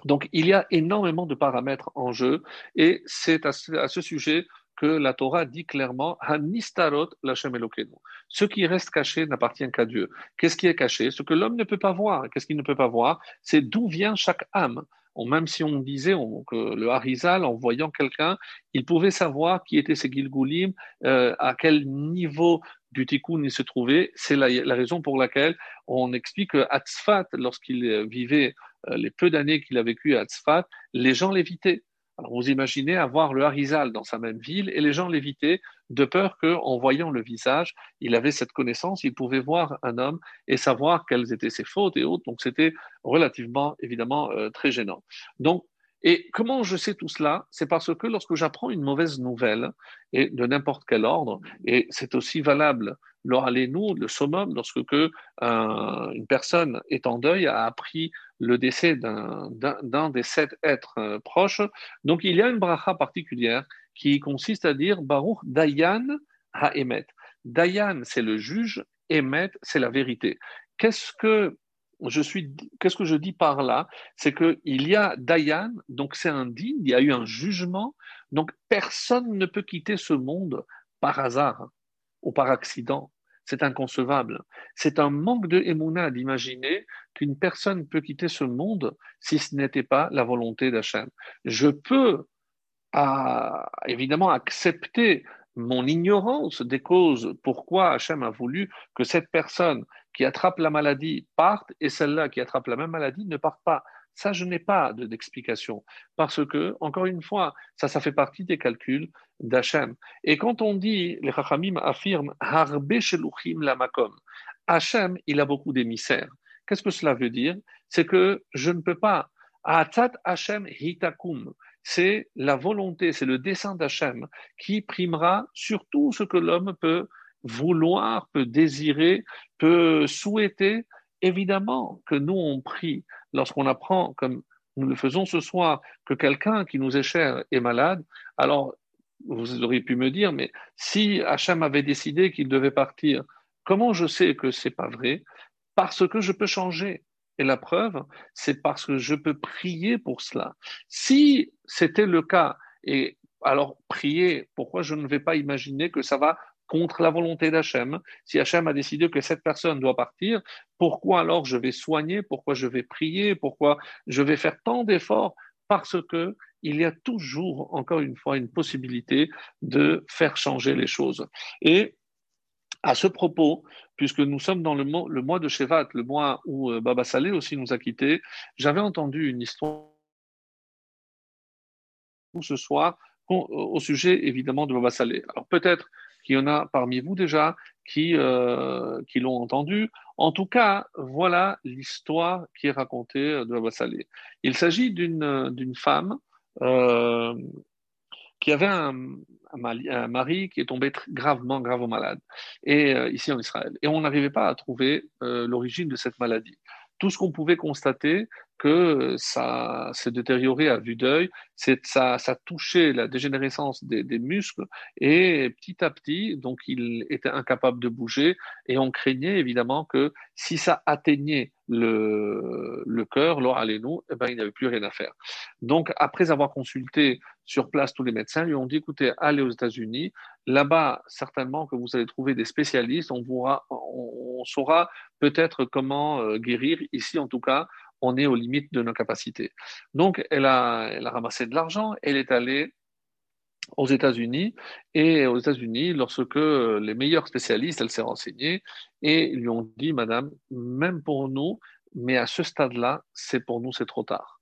donc, il y a énormément de paramètres en jeu et c'est à, ce sujet que la Torah dit clairement Hanistarot Lachem Elokeinu. Ce qui reste caché n'appartient qu'à Dieu. Qu'est-ce qui est caché? Ce que l'homme ne peut pas voir. Qu'est-ce qu'il ne peut pas voir? C'est d'où vient chaque âme. Même si on disait que le Harizal, en voyant quelqu'un, il pouvait savoir qui était ces Gilgulim, euh, à quel niveau du tikkun il se trouvait. C'est la, raison pour laquelle on explique que Atzfat, lorsqu'il vivait euh, les peu d'années qu'il a vécu à Tzfat, les gens l'évitaient. Alors vous imaginez avoir le Harizal dans sa même ville et les gens l'évitaient de peur qu'en voyant le visage, il avait cette connaissance, il pouvait voir un homme et savoir quelles étaient ses fautes et autres. Donc c'était relativement, évidemment, euh, très gênant. Donc et comment je sais tout cela? C'est parce que lorsque j'apprends une mauvaise nouvelle, et de n'importe quel ordre, et c'est aussi valable nous, le summum, lorsque que, euh, une personne est en deuil, a appris le décès d'un des sept êtres euh, proches, donc il y a une bracha particulière qui consiste à dire Baruch Dayan Ha'emet. Dayan, c'est le juge, Emet, c'est la vérité. Qu'est-ce que je suis, qu'est-ce que je dis par là? C'est qu'il y a Dayan, donc c'est un digne, il y a eu un jugement, donc personne ne peut quitter ce monde par hasard ou par accident. C'est inconcevable. C'est un manque de émouna d'imaginer qu'une personne peut quitter ce monde si ce n'était pas la volonté d'Hachem. Je peux évidemment accepter mon ignorance des causes pourquoi Hachem a voulu que cette personne qui attrape la maladie parte et celle-là qui attrape la même maladie ne parte pas. Ça, je n'ai pas d'explication. parce que, encore une fois, ça, ça fait partie des calculs d'Hachem. Et quand on dit, les Chachamim affirment, Harbe Sheluchim Lamakom, Hachem, il a beaucoup d'émissaires. Qu'est-ce que cela veut dire? C'est que je ne peux pas. Atat Hachem Hitakum, c'est la volonté, c'est le dessein d'Hachem qui primera sur tout ce que l'homme peut vouloir, peut désirer, peut souhaiter. Évidemment que nous, on prie lorsqu'on apprend, comme nous le faisons ce soir, que quelqu'un qui nous est cher est malade, alors vous auriez pu me dire, mais si Hachem avait décidé qu'il devait partir, comment je sais que c'est pas vrai? Parce que je peux changer. Et la preuve, c'est parce que je peux prier pour cela. Si c'était le cas, et alors prier, pourquoi je ne vais pas imaginer que ça va contre la volonté d'Hachem Si Hachem a décidé que cette personne doit partir, pourquoi alors je vais soigner? Pourquoi je vais prier? Pourquoi je vais faire tant d'efforts? Parce que il y a toujours, encore une fois, une possibilité de faire changer les choses. Et à ce propos, puisque nous sommes dans le mois, de Shevat, le mois où euh, Baba Saleh aussi nous a quittés, j'avais entendu une histoire ce soir au sujet évidemment de Baba Saleh. Alors peut-être qu'il y en a parmi vous déjà qui, euh, qui l'ont entendu. En tout cas, voilà l'histoire qui est racontée de Baba Saleh. Il s'agit d'une femme euh, qui avait un, mari qui est tombé gravement, gravement malade, et euh, ici en Israël. Et on n'arrivait pas à trouver l'origine de cette maladie. Tout ce qu'on pouvait constater, que ça s'est détérioré à vue d'œil, ça, ça touchait la dégénérescence des, des, muscles et petit à petit, donc il était incapable de bouger et on craignait évidemment que si ça atteignait le, le cœur, nous eh ben, il n'avait plus rien à faire. Donc après avoir consulté sur place tous les médecins, lui ont dit écoutez, allez aux États-Unis, là-bas certainement que vous allez trouver des spécialistes, on, on, on saura peut-être comment euh, guérir. Ici en tout cas, on est aux limites de nos capacités. Donc, elle a, elle a ramassé de l'argent, elle est allée aux États-Unis et aux États-Unis, lorsque les meilleurs spécialistes, elle s'est renseignée et lui ont dit, Madame, même pour nous, mais à ce stade-là, c'est pour nous, c'est trop tard.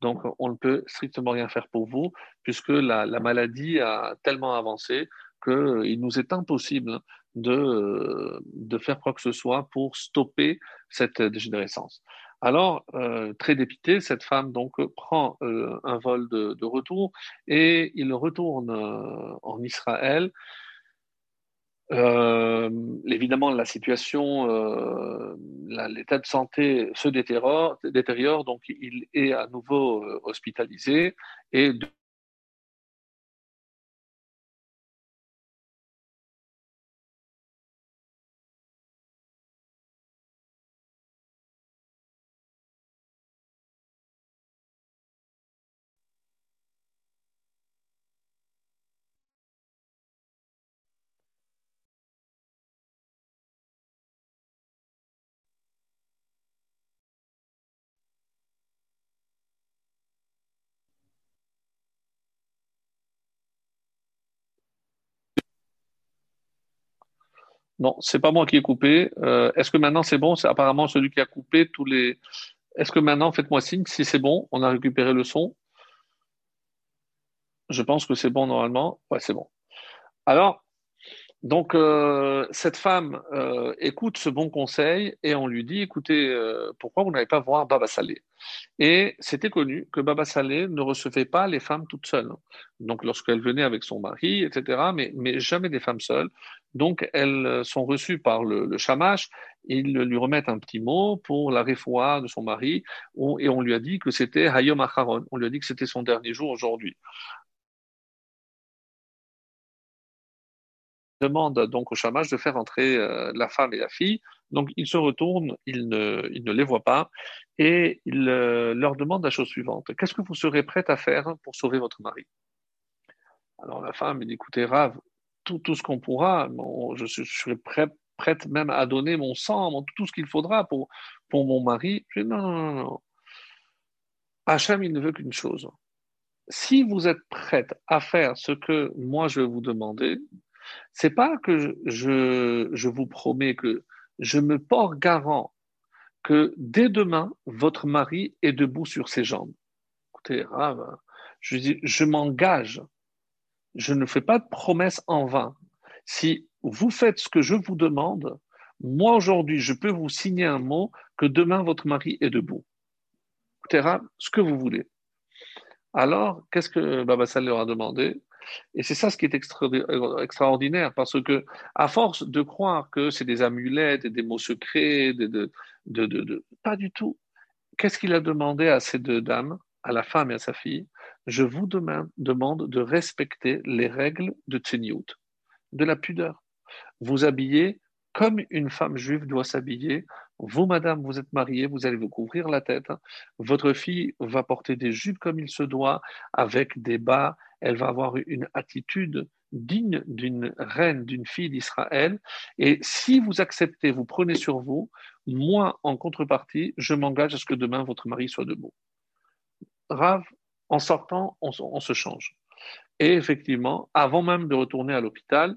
Donc, on ne peut strictement rien faire pour vous puisque la, la maladie a tellement avancé qu'il nous est impossible de, de faire quoi que ce soit pour stopper cette dégénérescence. Alors, euh, très dépitée, cette femme donc prend euh, un vol de, de, retour et il retourne euh, en Israël. Euh, évidemment, la situation, l'état de santé se détériore, détériore, donc il est à nouveau hospitalisé et Non, c'est pas moi qui ai coupé. Euh, Est-ce que maintenant c'est bon? C'est apparemment celui qui a coupé tous les. Est-ce que maintenant, faites-moi signe si c'est bon, on a récupéré le son. Je pense que c'est bon normalement. Ouais, c'est bon. Alors, donc, euh, cette femme euh, écoute ce bon conseil et on lui dit, écoutez, euh, pourquoi vous n'allez pas voir Baba Salé Et c'était connu que Baba Salé ne recevait pas les femmes toutes seules. Donc, lorsqu'elle venait avec son mari, etc., mais, mais jamais des femmes seules. Donc, elles sont reçues par le, le shamash. Ils lui remettent un petit mot pour la réfoua de son mari et on lui a dit que c'était Hayom Acharon. On lui a dit que c'était son dernier jour aujourd'hui. Demande donc au chamage de faire entrer euh, la femme et la fille. Donc ils se retournent, ils ne, ne les voient pas et il euh, leur demande la chose suivante. Qu'est-ce que vous serez prête à faire pour sauver votre mari? Alors la femme dit, écoutez, Rav, tout, tout ce qu'on pourra, je, je, serai prête, même à donner mon sang, tout ce qu'il faudra pour, pour mon mari. Je dis, non, non, non, non. Hachem, il ne veut qu'une chose. Si vous êtes prête à faire ce que moi je vais vous demander, c'est pas que je, je vous promets que je me porte garant que dès demain, votre mari est debout sur ses jambes. Écoutez, je dis, je m'engage. Je ne fais pas de promesse en vain. Si vous faites ce que je vous demande, moi aujourd'hui, je peux vous signer un mot que demain votre mari est debout. Écoutez, ce que vous voulez. Alors, qu'est-ce que Baba Sal leur a demandé? Et c'est ça ce qui est extraordinaire, parce que à force de croire que c'est des amulettes, des mots secrets, pas du tout. Qu'est-ce qu'il a demandé à ces deux dames, à la femme et à sa fille? Je vous demande de respecter les règles de Tseniout, de la pudeur. Vous habillez comme une femme juive doit s'habiller. Vous, madame, vous êtes mariée, vous allez vous couvrir la tête. Votre fille va porter des jupes comme il se doit, avec des bas. Elle va avoir une attitude digne d'une reine, d'une fille d'Israël. Et si vous acceptez, vous prenez sur vous, moi, en contrepartie, je m'engage à ce que demain votre mari soit debout. Rav, en sortant, on, on se change. Et effectivement, avant même de retourner à l'hôpital,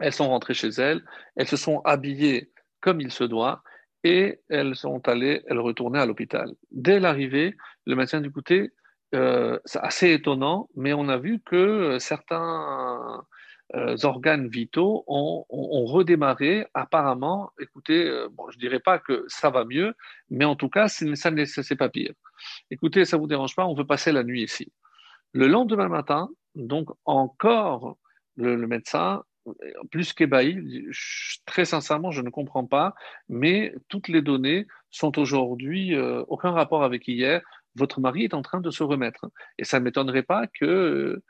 elles sont rentrées chez elles, elles se sont habillées comme il se doit, et elles sont allées, elles retournaient à l'hôpital. Dès l'arrivée, le médecin du côté, euh, c'est assez étonnant, mais on a vu que certains euh, organes vitaux ont, redémarré. Apparemment, écoutez, euh, bon, je dirais pas que ça va mieux, mais en tout cas, ça ne c'est pas pire. Écoutez, ça vous dérange pas, on veut passer la nuit ici. Le lendemain matin, donc encore le, médecin plus qu'ébahi, très sincèrement, je ne comprends pas, mais toutes les données sont aujourd'hui euh, aucun rapport avec hier. Votre mari est en train de se remettre et ça ne m'étonnerait pas qu'il euh,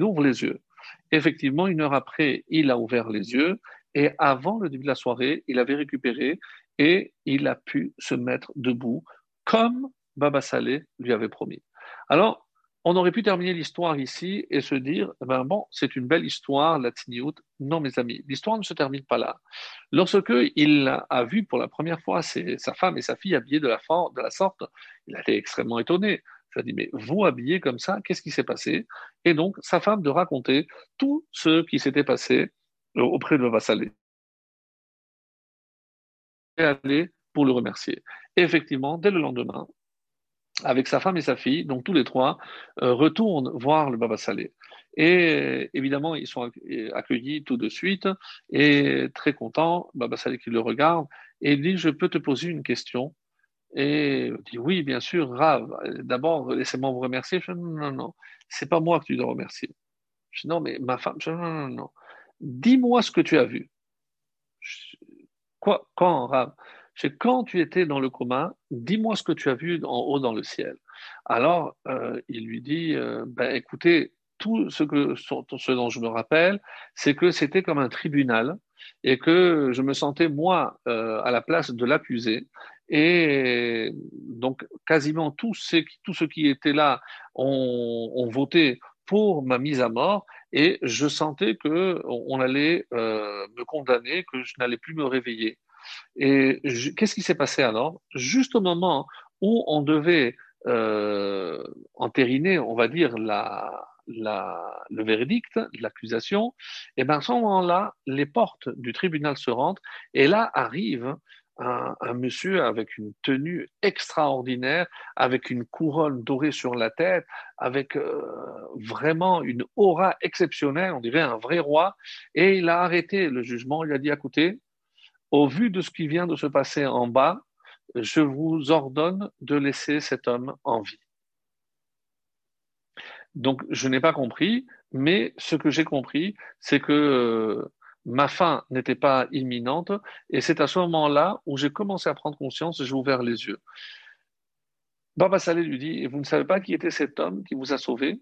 ouvre les yeux. Effectivement, une heure après, il a ouvert les yeux et avant le début de la soirée, il avait récupéré et il a pu se mettre debout comme Baba Saleh lui avait promis. Alors, on aurait pu terminer l'histoire ici et se dire, eh ben bon, c'est une belle histoire, la Tniout. Non, mes amis, l'histoire ne se termine pas là. Lorsque il a vu pour la première fois sa femme et sa fille habillées de la, sorte, il été extrêmement étonné. Il a dit, mais vous habillez comme ça, qu'est-ce qui s'est passé? Et donc, sa femme de raconter tout ce qui s'était passé euh, auprès de Vassalé. Et aller pour le remercier. Effectivement, dès le lendemain, avec sa femme et sa fille, donc tous les trois, euh, retournent voir le Baba Salé. Et évidemment, ils sont accueillis tout de suite et très contents. Baba Salé qui le regarde et dit Je peux te poser une question Et il dit Oui, bien sûr, Rav. D'abord, laissez-moi vous remercier. Je dis Non, non, non, c'est pas moi que tu dois remercier. Je dis Non, mais ma femme. Je dis Non, non, non. Dis-moi ce que tu as vu. Quoi Quand, Rav? C'est quand tu étais dans le coma, dis-moi ce que tu as vu en haut dans le ciel. Alors, euh, il lui dit, euh, ben, écoutez, tout ce, que, dont je me rappelle, c'est que c'était comme un tribunal et que je me sentais, moi, euh, à la place de l'accusé. Et donc, quasiment tous ceux, qui étaient là ont, ont, voté pour ma mise à mort et je sentais que on allait me condamner, que je n'allais plus me réveiller. Et qu'est-ce qui s'est passé alors? Juste au moment où on devait euh, entériner, on va dire, la, le verdict, l'accusation, et bien à ce moment-là, les portes du tribunal se rentrent, et là arrive un, un, monsieur avec une tenue extraordinaire, avec une couronne dorée sur la tête, avec euh, vraiment une aura exceptionnelle, on dirait un vrai roi, et il a arrêté le jugement, il a dit, écoutez, au vu de ce qui vient de se passer en bas, je vous ordonne de laisser cet homme en vie. Donc, je n'ai pas compris, mais ce que j'ai compris, c'est que euh, ma fin n'était pas imminente, et c'est à ce moment-là où j'ai commencé à prendre conscience, j'ai ouvert les yeux. Baba Saleh lui dit, et vous ne savez pas qui était cet homme qui vous a sauvé?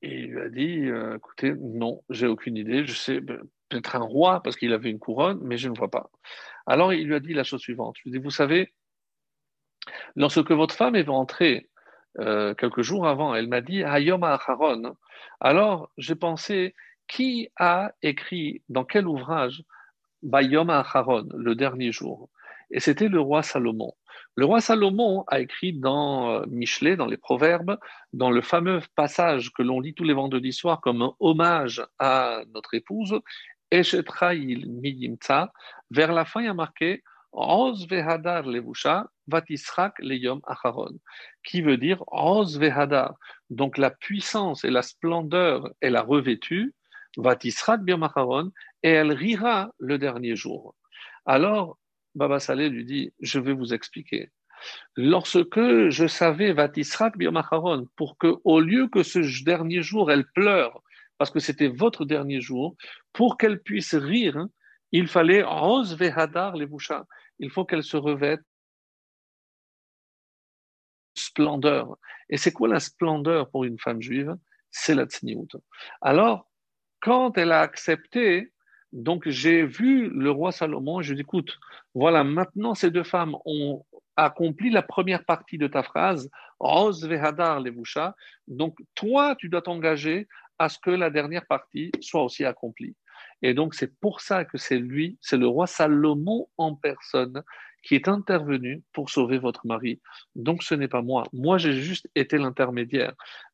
Et il lui a dit, euh, écoutez, non, j'ai aucune idée, je sais, ben, peut-être un roi parce qu'il avait une couronne, mais je ne vois pas. Alors il lui a dit la chose suivante. Je lui ai dit, vous savez, lorsque votre femme est rentrée euh, quelques jours avant, elle m'a dit Hayom Acharon. Alors j'ai pensé, qui a écrit dans quel ouvrage Bayom Acharon, le dernier jour? Et c'était le roi Salomon. Le roi Salomon a écrit dans euh, Michelet, dans les Proverbes, dans le fameux passage que l'on lit tous les vendredis soirs comme hommage à notre épouse, vers la fin, il a marqué Oz vehadar levusha vatisrak leyom acharon, qui veut dire Oz vehadar. Donc la puissance et la splendeur, elle a revêtu, vatisrak biom acharon, et elle rira le dernier jour. Alors, Baba Saleh lui dit Je vais vous expliquer. Lorsque je savais vatisrak biom acharon, pour que, au lieu que ce dernier jour, elle pleure, parce que c'était votre dernier jour, pour qu'elle puisse rire, hein, il fallait rose vehadar les. Il faut qu'elle se revête splendeur. Et c'est quoi la splendeur pour une femme juive? C'est la tsniout. Alors, quand elle a accepté, donc j'ai vu le roi Salomon, je lui ai dit, écoute, voilà, maintenant ces deux femmes ont accompli la première partie de ta phrase, Rose Vehadar Levusha, donc toi, tu dois t'engager à ce que la dernière partie soit aussi accomplie. Et donc c'est pour ça que c'est lui, c'est le roi Salomon en personne qui est intervenu pour sauver votre mari. Donc ce n'est pas moi. Moi, j'ai juste été l'intermédiaire.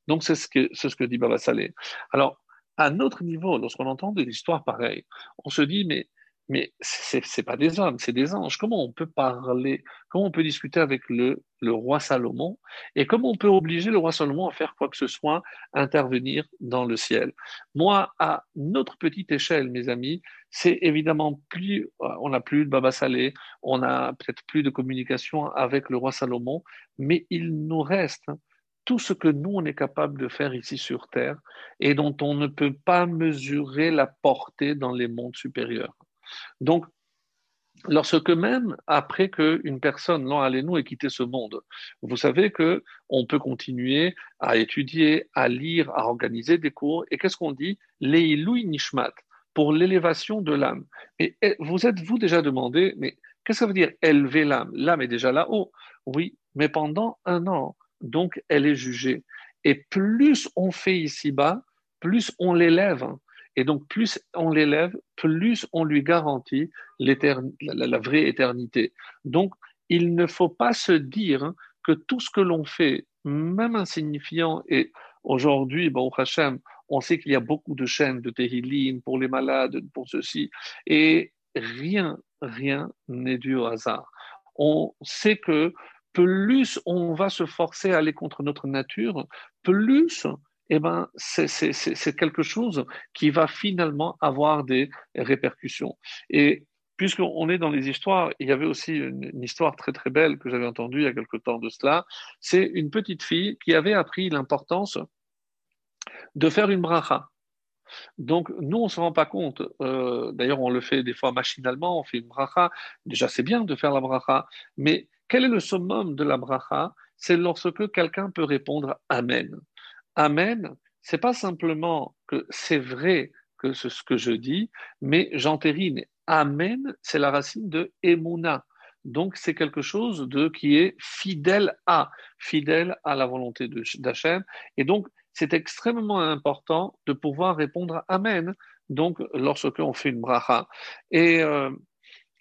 Donc c'est ce que, c'est ce que dit Baba Saleh. Alors, à notre niveau, lorsqu'on entend des histoires pareilles, on se dit, mais, mais c'est, c'est pas des hommes, c'est des anges. Comment on peut parler, comment on peut discuter avec le, le roi Salomon et comment on peut obliger le roi Salomon à faire quoi que ce soit, intervenir dans le ciel? Moi, à notre petite échelle, mes amis, c'est évidemment plus, on n'a plus de Baba Salé, on a peut-être plus de communication avec le roi Salomon, mais il nous reste tout ce que nous, on est capable de faire ici sur Terre et dont on ne peut pas mesurer la portée dans les mondes supérieurs. Donc, lorsque même après qu'une personne, non, allez-nous et quitter ce monde, vous savez que on peut continuer à étudier, à lire, à organiser des cours. Et qu'est-ce qu'on dit? Leilui Nishmat, pour l'élévation de l'âme. Et vous êtes-vous déjà demandé, mais qu'est-ce que ça veut dire élever l'âme? L'âme est déjà là-haut. Oui, mais pendant un an, donc elle est jugée. Et plus on fait ici-bas, plus on l'élève. Et donc plus on l'élève, plus on lui garantit la, vraie éternité. Donc il ne faut pas se dire que tout ce que l'on fait, même insignifiant, et aujourd'hui, bon, Hachem, on sait qu'il y a beaucoup de chaînes de Tehillim pour les malades, pour ceci, et rien, rien n'est dû au hasard. On sait que plus on va se forcer à aller contre notre nature, plus eh ben, c'est quelque chose qui va finalement avoir des répercussions. Et puisqu'on est dans les histoires, il y avait aussi une, histoire très très belle que j'avais entendue il y a quelque temps de cela. C'est une petite fille qui avait appris l'importance de faire une bracha. Donc, nous, on ne se rend pas compte. Euh, d'ailleurs, on le fait des fois machinalement, on fait une bracha. Déjà, c'est bien de faire la bracha, mais quel est le summum de la bracha? C'est lorsque quelqu'un peut répondre Amen. Amen, c'est pas simplement que c'est vrai que c'est ce que je dis, mais j'entérine. Amen, c'est la racine de Emuna. Donc, c'est quelque chose de qui est fidèle à, fidèle à la volonté d'Hachem. Et donc, c'est extrêmement important de pouvoir répondre Amen. Donc, lorsque on fait une bracha. Et euh,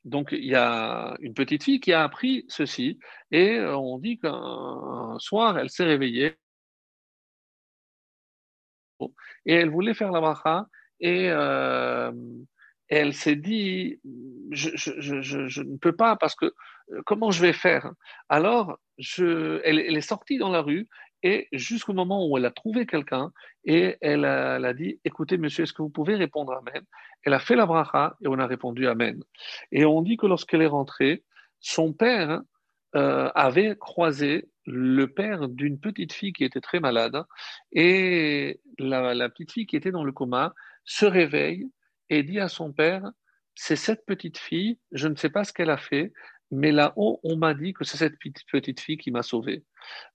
donc, il y a une petite fille qui a appris ceci, et euh, on dit qu'un soir, elle s'est réveillée, et elle voulait faire la bracha, et euh, elle s'est dit, je, ne peux pas, parce que euh, comment je vais faire? Alors, elle, est sortie dans la rue, et jusqu'au moment où elle a trouvé quelqu'un, et elle a, elle a, dit, écoutez monsieur, est-ce que vous pouvez répondre Amen? Elle a fait la bracha et on a répondu Amen. Et on dit que lorsqu'elle est rentrée, son père euh, avait croisé le père d'une petite fille qui était très malade, et la, petite fille qui était dans le coma se réveille et dit à son père, c'est cette petite fille, je ne sais pas ce qu'elle a fait, mais là-haut, on m'a dit que c'est cette petite fille qui m'a sauvé.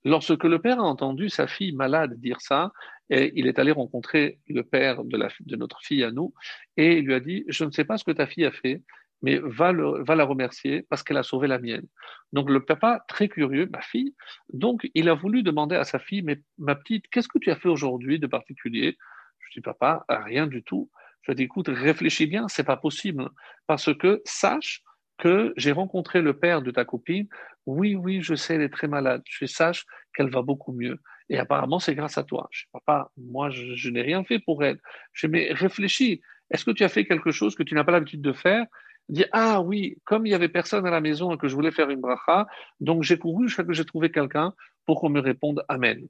Lorsque le père a entendu sa fille malade dire ça, il est allé rencontrer le père de, de notre fille à nous, et il lui a dit, je ne sais pas ce que ta fille a fait, mais va, la remercier parce qu'elle a sauvé la mienne. Donc le papa, très curieux, ma fille, donc il a voulu demander à sa fille, mais ma petite, qu'est-ce que tu as fait aujourd'hui de particulier? Je dis, papa, rien du tout. Je lui écoute, réfléchis bien, c'est pas possible, parce que sache que j'ai rencontré le père de ta copine. Oui, oui, je sais, elle est très malade. Je sache qu'elle va beaucoup mieux. Et apparemment, c'est grâce à toi. Je dis, papa, moi, je, n'ai rien fait pour elle. Je dis, mais réfléchis. Est-ce que tu as fait quelque chose que tu n'as pas l'habitude de faire? Dit, ah oui, comme il y avait personne à la maison et que je voulais faire une bracha, donc j'ai couru jusqu'à que j'ai trouvé quelqu'un pour qu'on me réponde Amen.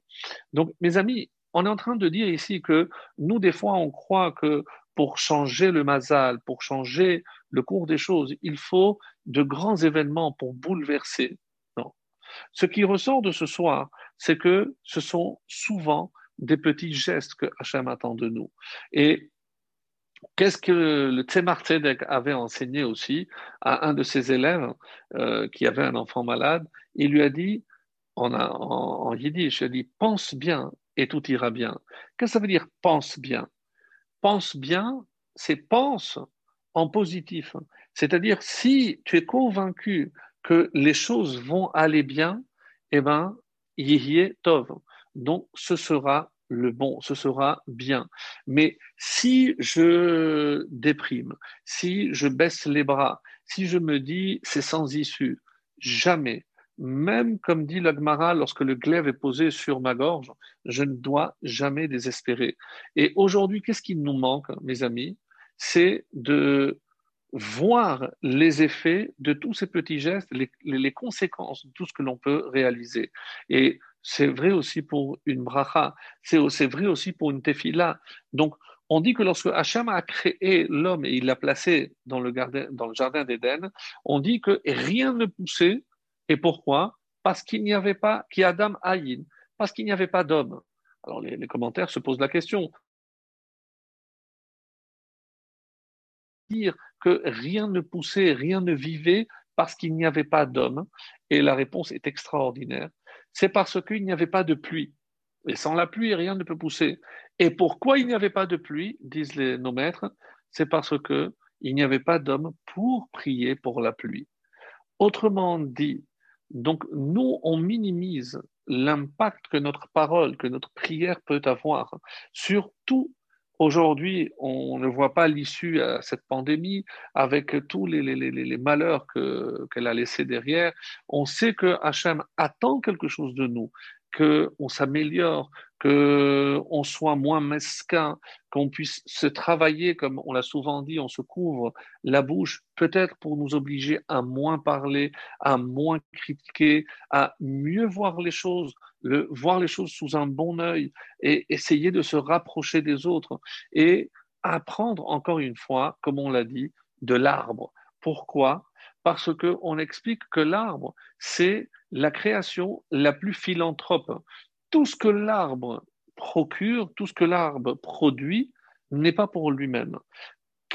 Donc, mes amis, on est en train de dire ici que nous, des fois, on croit que pour changer le mazal, pour changer le cours des choses, il faut de grands événements pour bouleverser. Non. Ce qui ressort de ce soir, c'est que ce sont souvent des petits gestes que Hachem attend de nous. Et qu'est-ce que le Tzemar Tzedek avait enseigné aussi à un de ses élèves euh, qui avait un enfant malade? Il lui a dit en, en, en yiddish, elle dit pense bien et tout ira bien. Qu'est-ce que ça veut dire pense bien Pense bien, c'est pense en positif. C'est-à-dire, si tu es convaincu que les choses vont aller bien, eh ben, yihyeh tov. Donc, ce sera le bon, ce sera bien. Mais si je déprime, si je baisse les bras, si je me dis c'est sans issue, jamais, même comme dit l'Agmara, lorsque le glaive est posé sur ma gorge, je ne dois jamais désespérer. Et aujourd'hui, qu'est-ce qui nous manque, mes amis? C'est de voir les effets de tous ces petits gestes, les, conséquences de tout ce que l'on peut réaliser. Et c'est vrai aussi pour une bracha, c'est vrai aussi pour une tefila. Donc, on dit que lorsque Hachem a créé l'homme et il l'a placé dans le, jardin d'Éden, on dit que rien ne poussait. Et pourquoi? Parce qu'il n'y avait pas, qui Adam Aïn, parce qu'il n'y avait pas d'homme. Alors les, les commentaires se posent la question. Dire que rien ne poussait, rien ne vivait parce qu'il n'y avait pas d'homme Et la réponse est extraordinaire. C'est parce qu'il n'y avait pas de pluie. Et sans la pluie, rien ne peut pousser. Et pourquoi il n'y avait pas de pluie, disent nos maîtres? C'est parce que il n'y avait pas d'homme pour prier pour la pluie. Autrement dit, donc nous, on minimise l'impact que notre parole, que notre prière peut avoir sur tout Aujourd'hui, on ne voit pas l'issue à cette pandémie avec tous les, malheurs qu'elle a laissés derrière. On sait que Hachem attend quelque chose de nous, qu'on s'améliore, qu'on soit moins mesquin, qu'on puisse se travailler, comme on l'a souvent dit, on se couvre la bouche, peut-être pour nous obliger à moins parler, à moins critiquer, à mieux voir les choses, voir les choses sous un bon œil et essayer de se rapprocher des autres et apprendre encore une fois, comme on l'a dit, de l'arbre. Pourquoi? Parce qu'on explique que l'arbre, c'est la création la plus philanthrope. Tout ce que l'arbre procure, tout ce que l'arbre produit, n'est pas pour lui-même.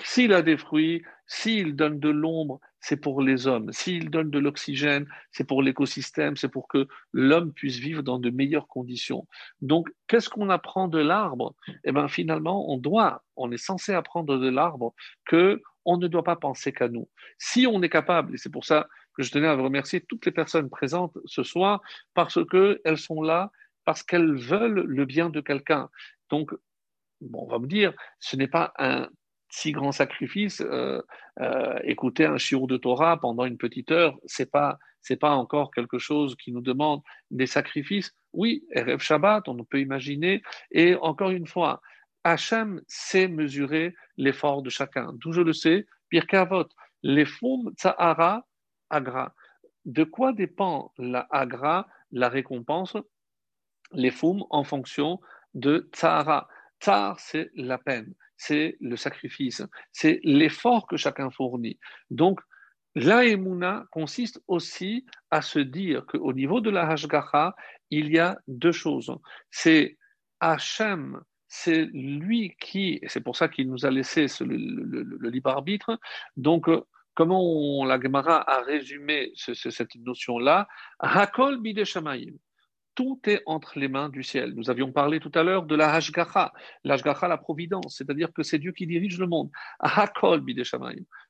S'il a des fruits, s'il donne de l'ombre, c'est pour les hommes. S'il donne de l'oxygène, c'est pour l'écosystème, c'est pour que l'homme puisse vivre dans de meilleures conditions. Donc, qu'est-ce qu'on apprend de l'arbre? Eh bien, finalement, on doit, on est censé apprendre de l'arbre que on ne doit pas penser qu'à nous. Si on est capable, et c'est pour ça que je tenais à remercier toutes les personnes présentes ce soir parce qu'elles sont là, parce qu'elles veulent le bien de quelqu'un. Donc, bon, on va me dire, ce n'est pas un si grand sacrifice. Euh, euh, écouter un shiur de Torah pendant une petite heure, c'est pas c'est pas encore quelque chose qui nous demande des sacrifices. Oui, Erev Shabbat, on peut imaginer. Et encore une fois, Hachem sait mesurer l'effort de chacun. D'où je le sais, Pirkavot, les fum tsahara agra. De quoi dépend la agra, la récompense? Les fum en fonction de tsahara. Tsar, c'est la peine, c'est le sacrifice, c'est l'effort que chacun fournit. Donc, L'aïmouna consiste aussi à se dire qu'au niveau de la Hashgacha, il y a deux choses. C'est Hachem, c'est lui qui, et c'est pour ça qu'il nous a laissé le, libre arbitre. Donc, comment on, la Gemara a résumé cette notion-là? Hakol bideshamayim. Tout est entre les mains du ciel. Nous avions parlé tout à l'heure de la Hashgacha, l'Hashgacha, la providence, c'est-à-dire que c'est Dieu qui dirige le monde. Hakol.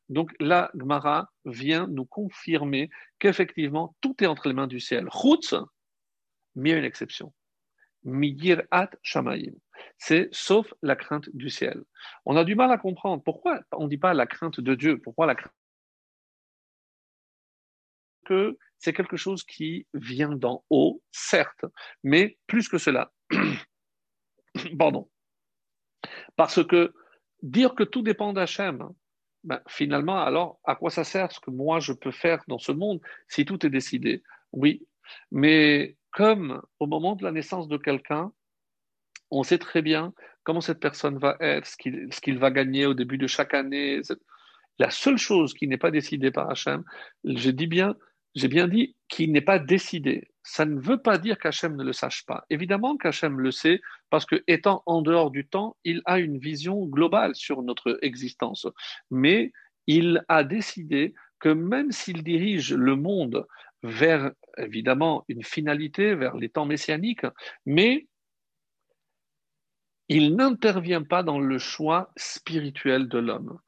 Donc la Gemara vient nous confirmer qu'effectivement tout est entre les mains du ciel. Chutz, mais il y a une exception. Migirat Shamayim. C'est sauf la crainte du ciel. On a du mal à comprendre. Pourquoi on ne dit pas la crainte de Dieu Pourquoi la crainte que c'est quelque chose qui vient d'en haut, certes, mais plus que cela. *coughs* Pardon. Parce que dire que tout dépend d'Hachem, ben, finalement, alors, à quoi ça sert ce que moi je peux faire dans ce monde si tout est décidé? Oui, mais comme au moment de la naissance de quelqu'un, on sait très bien comment cette personne va être, ce qu'il va gagner au début de chaque année. La seule chose qui n'est pas décidée par Hachem, je dis bien, j'ai bien dit qu'il n'est pas décidé. Ça ne veut pas dire qu'Hachem ne le sache pas. Évidemment qu'Hachem le sait, parce que étant en dehors du temps, il a une vision globale sur notre existence. Mais il a décidé que même s'il dirige le monde vers évidemment une finalité vers les temps messianiques, mais il n'intervient pas dans le choix spirituel de l'homme.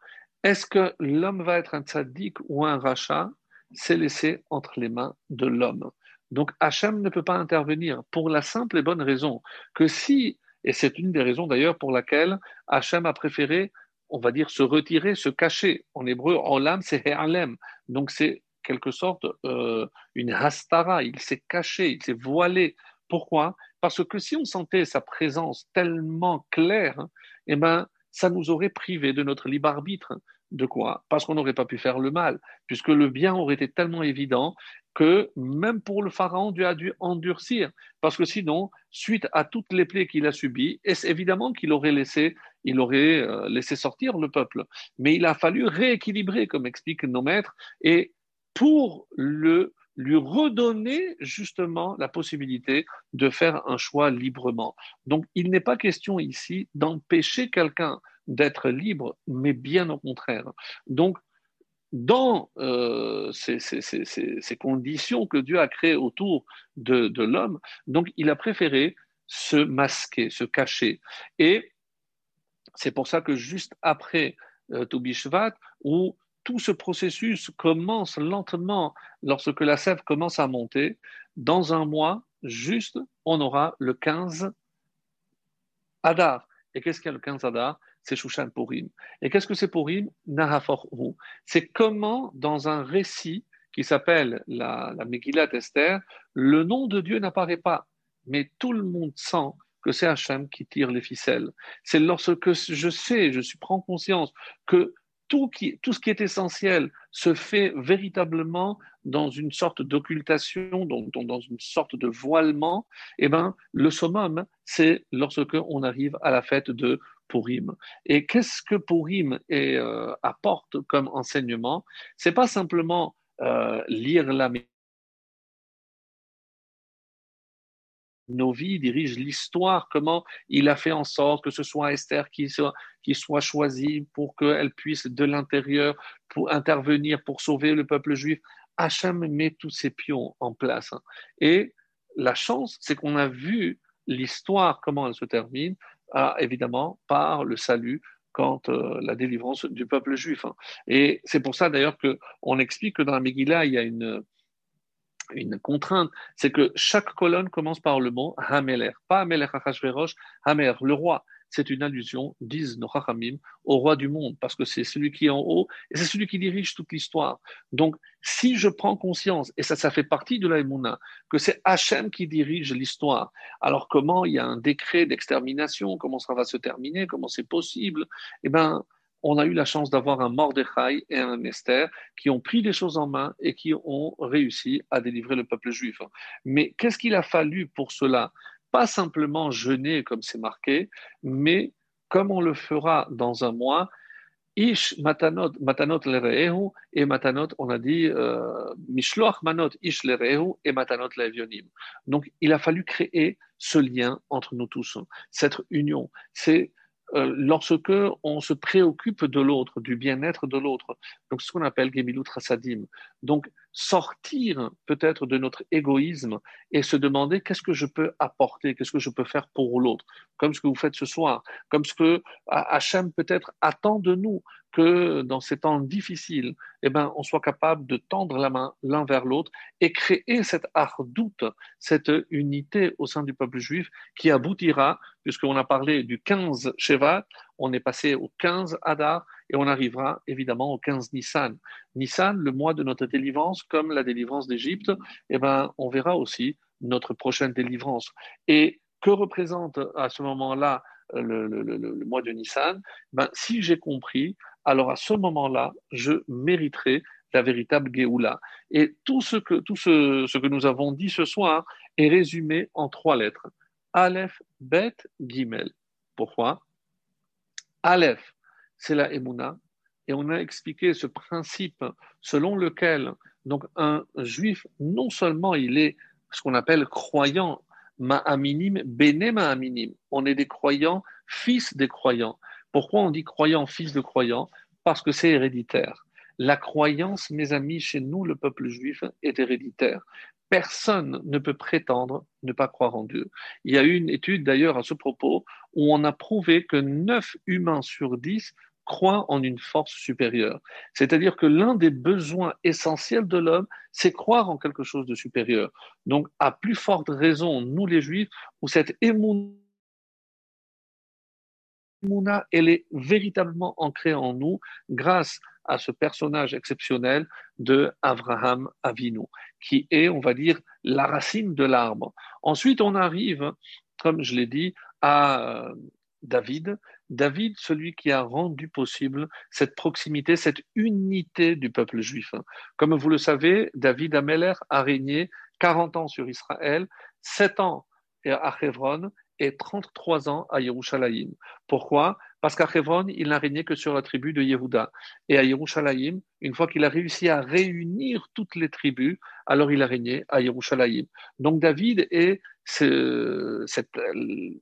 Est-ce que l'homme va être un tzaddik ou un rachat? C'est laissé entre les mains de l'homme. Donc Hachem ne peut pas intervenir pour la simple et bonne raison que si, et c'est une des raisons d'ailleurs pour laquelle Hachem a préféré, on va dire, se retirer, se cacher. En hébreu, olam, c'est he'alem. Donc c'est quelque sorte euh, une hastara, il s'est caché, il s'est voilé. Pourquoi? Parce que si on sentait sa présence tellement claire, eh ben, ça nous aurait privé de notre libre arbitre. De quoi? Parce qu'on n'aurait pas pu faire le mal, puisque le bien aurait été tellement évident que même pour le pharaon, Dieu a dû endurcir, parce que sinon, suite à toutes les plaies qu'il a subies, c'est évidemment qu'il aurait laissé, il aurait euh, laissé sortir le peuple, mais il a fallu rééquilibrer, comme expliquent nos maîtres, et pour le lui redonner justement la possibilité de faire un choix librement. Donc, il n'est pas question ici d'empêcher quelqu'un d'être libre, mais bien au contraire. Donc, dans euh, ces, conditions que Dieu a créées autour de, l'homme, donc il a préféré se masquer, se cacher. Et c'est pour ça que juste après euh, Toubishvat, où tout ce processus commence lentement lorsque la sève commence à monter. Dans un mois, juste, on aura le 15 Adar. Et qu'est-ce qu'il y a le 15 Adar C'est Shushan Purim. Et qu'est-ce que c'est Purim? Nahafor C'est comment, dans un récit qui s'appelle la, la Megillat Esther, le nom de Dieu n'apparaît pas, mais tout le monde sent que c'est Hachem qui tire les ficelles. C'est lorsque je sais, je prends conscience que tout, ce qui est essentiel se fait véritablement dans une sorte d'occultation, dans, une sorte de voilement, eh ben, le summum, c'est lorsque on arrive à la fête de Purim. Et qu'est-ce que Purim euh, apporte comme enseignement? C'est pas simplement euh, lire la nos vies dirigent l'histoire, comment il a fait en sorte que ce soit Esther qui soit, qui soit choisie pour qu'elle puisse de l'intérieur pour intervenir pour sauver le peuple juif. Hachem met tous ses pions en place. Et la chance, c'est qu'on a vu l'histoire, comment elle se termine, évidemment par le salut quand euh, la délivrance du peuple juif. Et c'est pour ça d'ailleurs qu'on explique que dans la Megillah, il y a une, contrainte, c'est que chaque colonne commence par le mot Hameler, pas Hameler Achashverosh, Hamer, le roi. C'est une allusion, disent nos Chachamim, au roi du monde, parce que c'est celui qui est en haut et c'est celui qui dirige toute l'histoire. Donc, si je prends conscience, et ça, ça fait partie de l'Aïmouna, que c'est Hachem qui dirige l'histoire, alors comment il y a un décret d'extermination, comment ça va se terminer, comment c'est possible, eh ben, on a eu la chance d'avoir un Mordechai et un Esther qui ont pris les choses en main et qui ont réussi à délivrer le peuple juif. Mais qu'est-ce qu'il a fallu pour cela? Pas simplement jeûner comme c'est marqué, mais comme on le fera dans un mois, Ish matanot, matanot lerehu et matanot, on a dit euh, mishloach manot ish lerehu et matanot levionim. Donc il a fallu créer ce lien entre nous tous, cette union. C'est euh, lorsque on se préoccupe de l'autre, du bien-être de l'autre. Donc, ce qu'on appelle Gemilut Rasadim. Donc, sortir peut-être de notre égoïsme et se demander qu'est-ce que je peux apporter, qu'est-ce que je peux faire pour l'autre, comme ce que vous faites ce soir, comme ce que Hachem peut-être attend de nous, que dans ces temps difficiles, eh ben, on soit capable de tendre la main l'un vers l'autre et créer cette ardoute, cette unité au sein du peuple juif qui aboutira, puisqu'on a parlé du 15 Shevat, on est passé au 15 Adar et on arrivera évidemment au 15 Nissan. Nissan, le mois de notre délivrance, comme la délivrance d'Égypte, eh ben, on verra aussi notre prochaine délivrance. Et que représente à ce moment-là le, mois de Nissan? Ben, Si j'ai compris, alors à ce moment-là, je mériterai la véritable Géoula. Et tout ce que, tout ce, ce que nous avons dit ce soir est résumé en trois lettres. Aleph, Bet, Gimel. Pourquoi? Aleph, c'est la Emouna. Et on a expliqué ce principe selon lequel donc un juif, non seulement il est ce qu'on appelle croyant, ma'aminim, bene ma'aminim. On est des croyants, fils des croyants. Pourquoi on dit croyant, fils de croyant Parce que c'est héréditaire. La croyance, mes amis, chez nous, le peuple juif, est héréditaire. Personne ne peut prétendre ne pas croire en Dieu. Il y a eu une étude d'ailleurs à ce propos où on a prouvé que 9 humains sur 10 croient en une force supérieure. C'est-à-dire que l'un des besoins essentiels de l'homme, c'est croire en quelque chose de supérieur. Donc, à plus forte raison, nous les Juifs, où cette émouna, elle est véritablement ancrée en nous grâce à ce personnage exceptionnel de Abraham Avinu, qui est, on va dire, la racine de l'arbre. Ensuite, on arrive, comme je l'ai dit, à David. David, celui qui a rendu possible cette proximité, cette unité du peuple juif. Comme vous le savez, David Ameller a régné 40 ans sur Israël, 7 ans à Hebron et 33 ans à Yerushalayim. Pourquoi? Parce qu'à Hebron, il n'a régné que sur la tribu de Yehuda. Et à Yerushalayim, une fois qu'il a réussi à réunir toutes les tribus, alors il a régné à Yerushalayim. Donc David est, cette,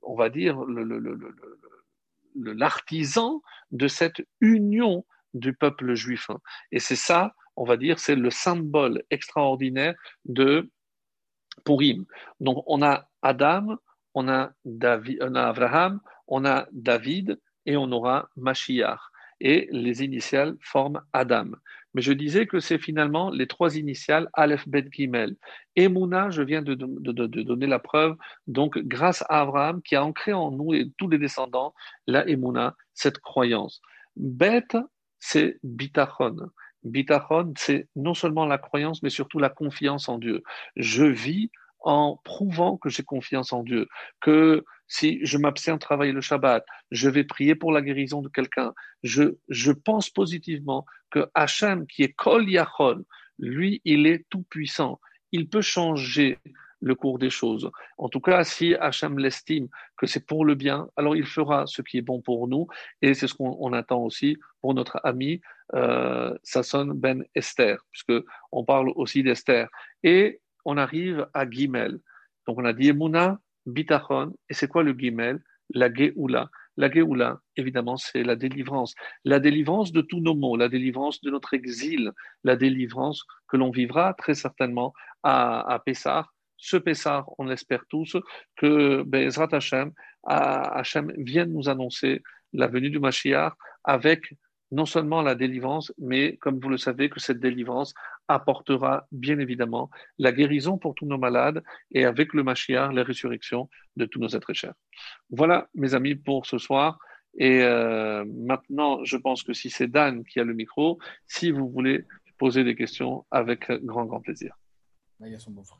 on va dire, l'artisan de cette union du peuple juif. Et c'est ça, on va dire, c'est le symbole extraordinaire de Purim. Donc on a Adam, on a, David, on a Abraham, on a David et on aura Mashiach. Et les initiales forment Adam. Mais je disais que c'est finalement les trois initiales Aleph, Bet, Gimel. Emouna, je viens de, donner la preuve, donc grâce à Abraham qui a ancré en nous et tous les descendants la Emouna, cette croyance. Bet, c'est Bitachon. Bitachon, c'est non seulement la croyance, mais surtout la confiance en Dieu. Je vis en prouvant que j'ai confiance en Dieu, que si je m'abstiens de travailler le Shabbat, je vais prier pour la guérison de quelqu'un. Je, je pense positivement que Hachem, qui est Kol Yachol, lui, il est tout puissant. Il peut changer le cours des choses. En tout cas, si Hachem l'estime que c'est pour le bien, alors il fera ce qui est bon pour nous. Et c'est ce qu'on attend aussi pour notre ami euh, Sasson Ben Esther, puisque on parle aussi d'Esther. Et on arrive à Gimel. Donc on a dit Emouna, Bitachon, et c'est quoi le Gimel La Geoula. La Geoula, évidemment, c'est la délivrance. La délivrance de tous nos maux, la délivrance de notre exil, la délivrance que l'on vivra très certainement à, à. Ce Pessah, on espère tous que Bezrat Hashem, Hashem vienne nous annoncer la venue du Mashiach avec non seulement la délivrance, mais comme vous le savez, que cette délivrance apportera bien évidemment la guérison pour tous nos malades et avec le Mashiach, la résurrection de tous nos êtres chers. Voilà, mes amis, pour ce soir. Et euh, maintenant, je pense que si c'est Dan qui a le micro, si vous voulez poser des questions, avec grand, grand plaisir.
il y a son beau-frère.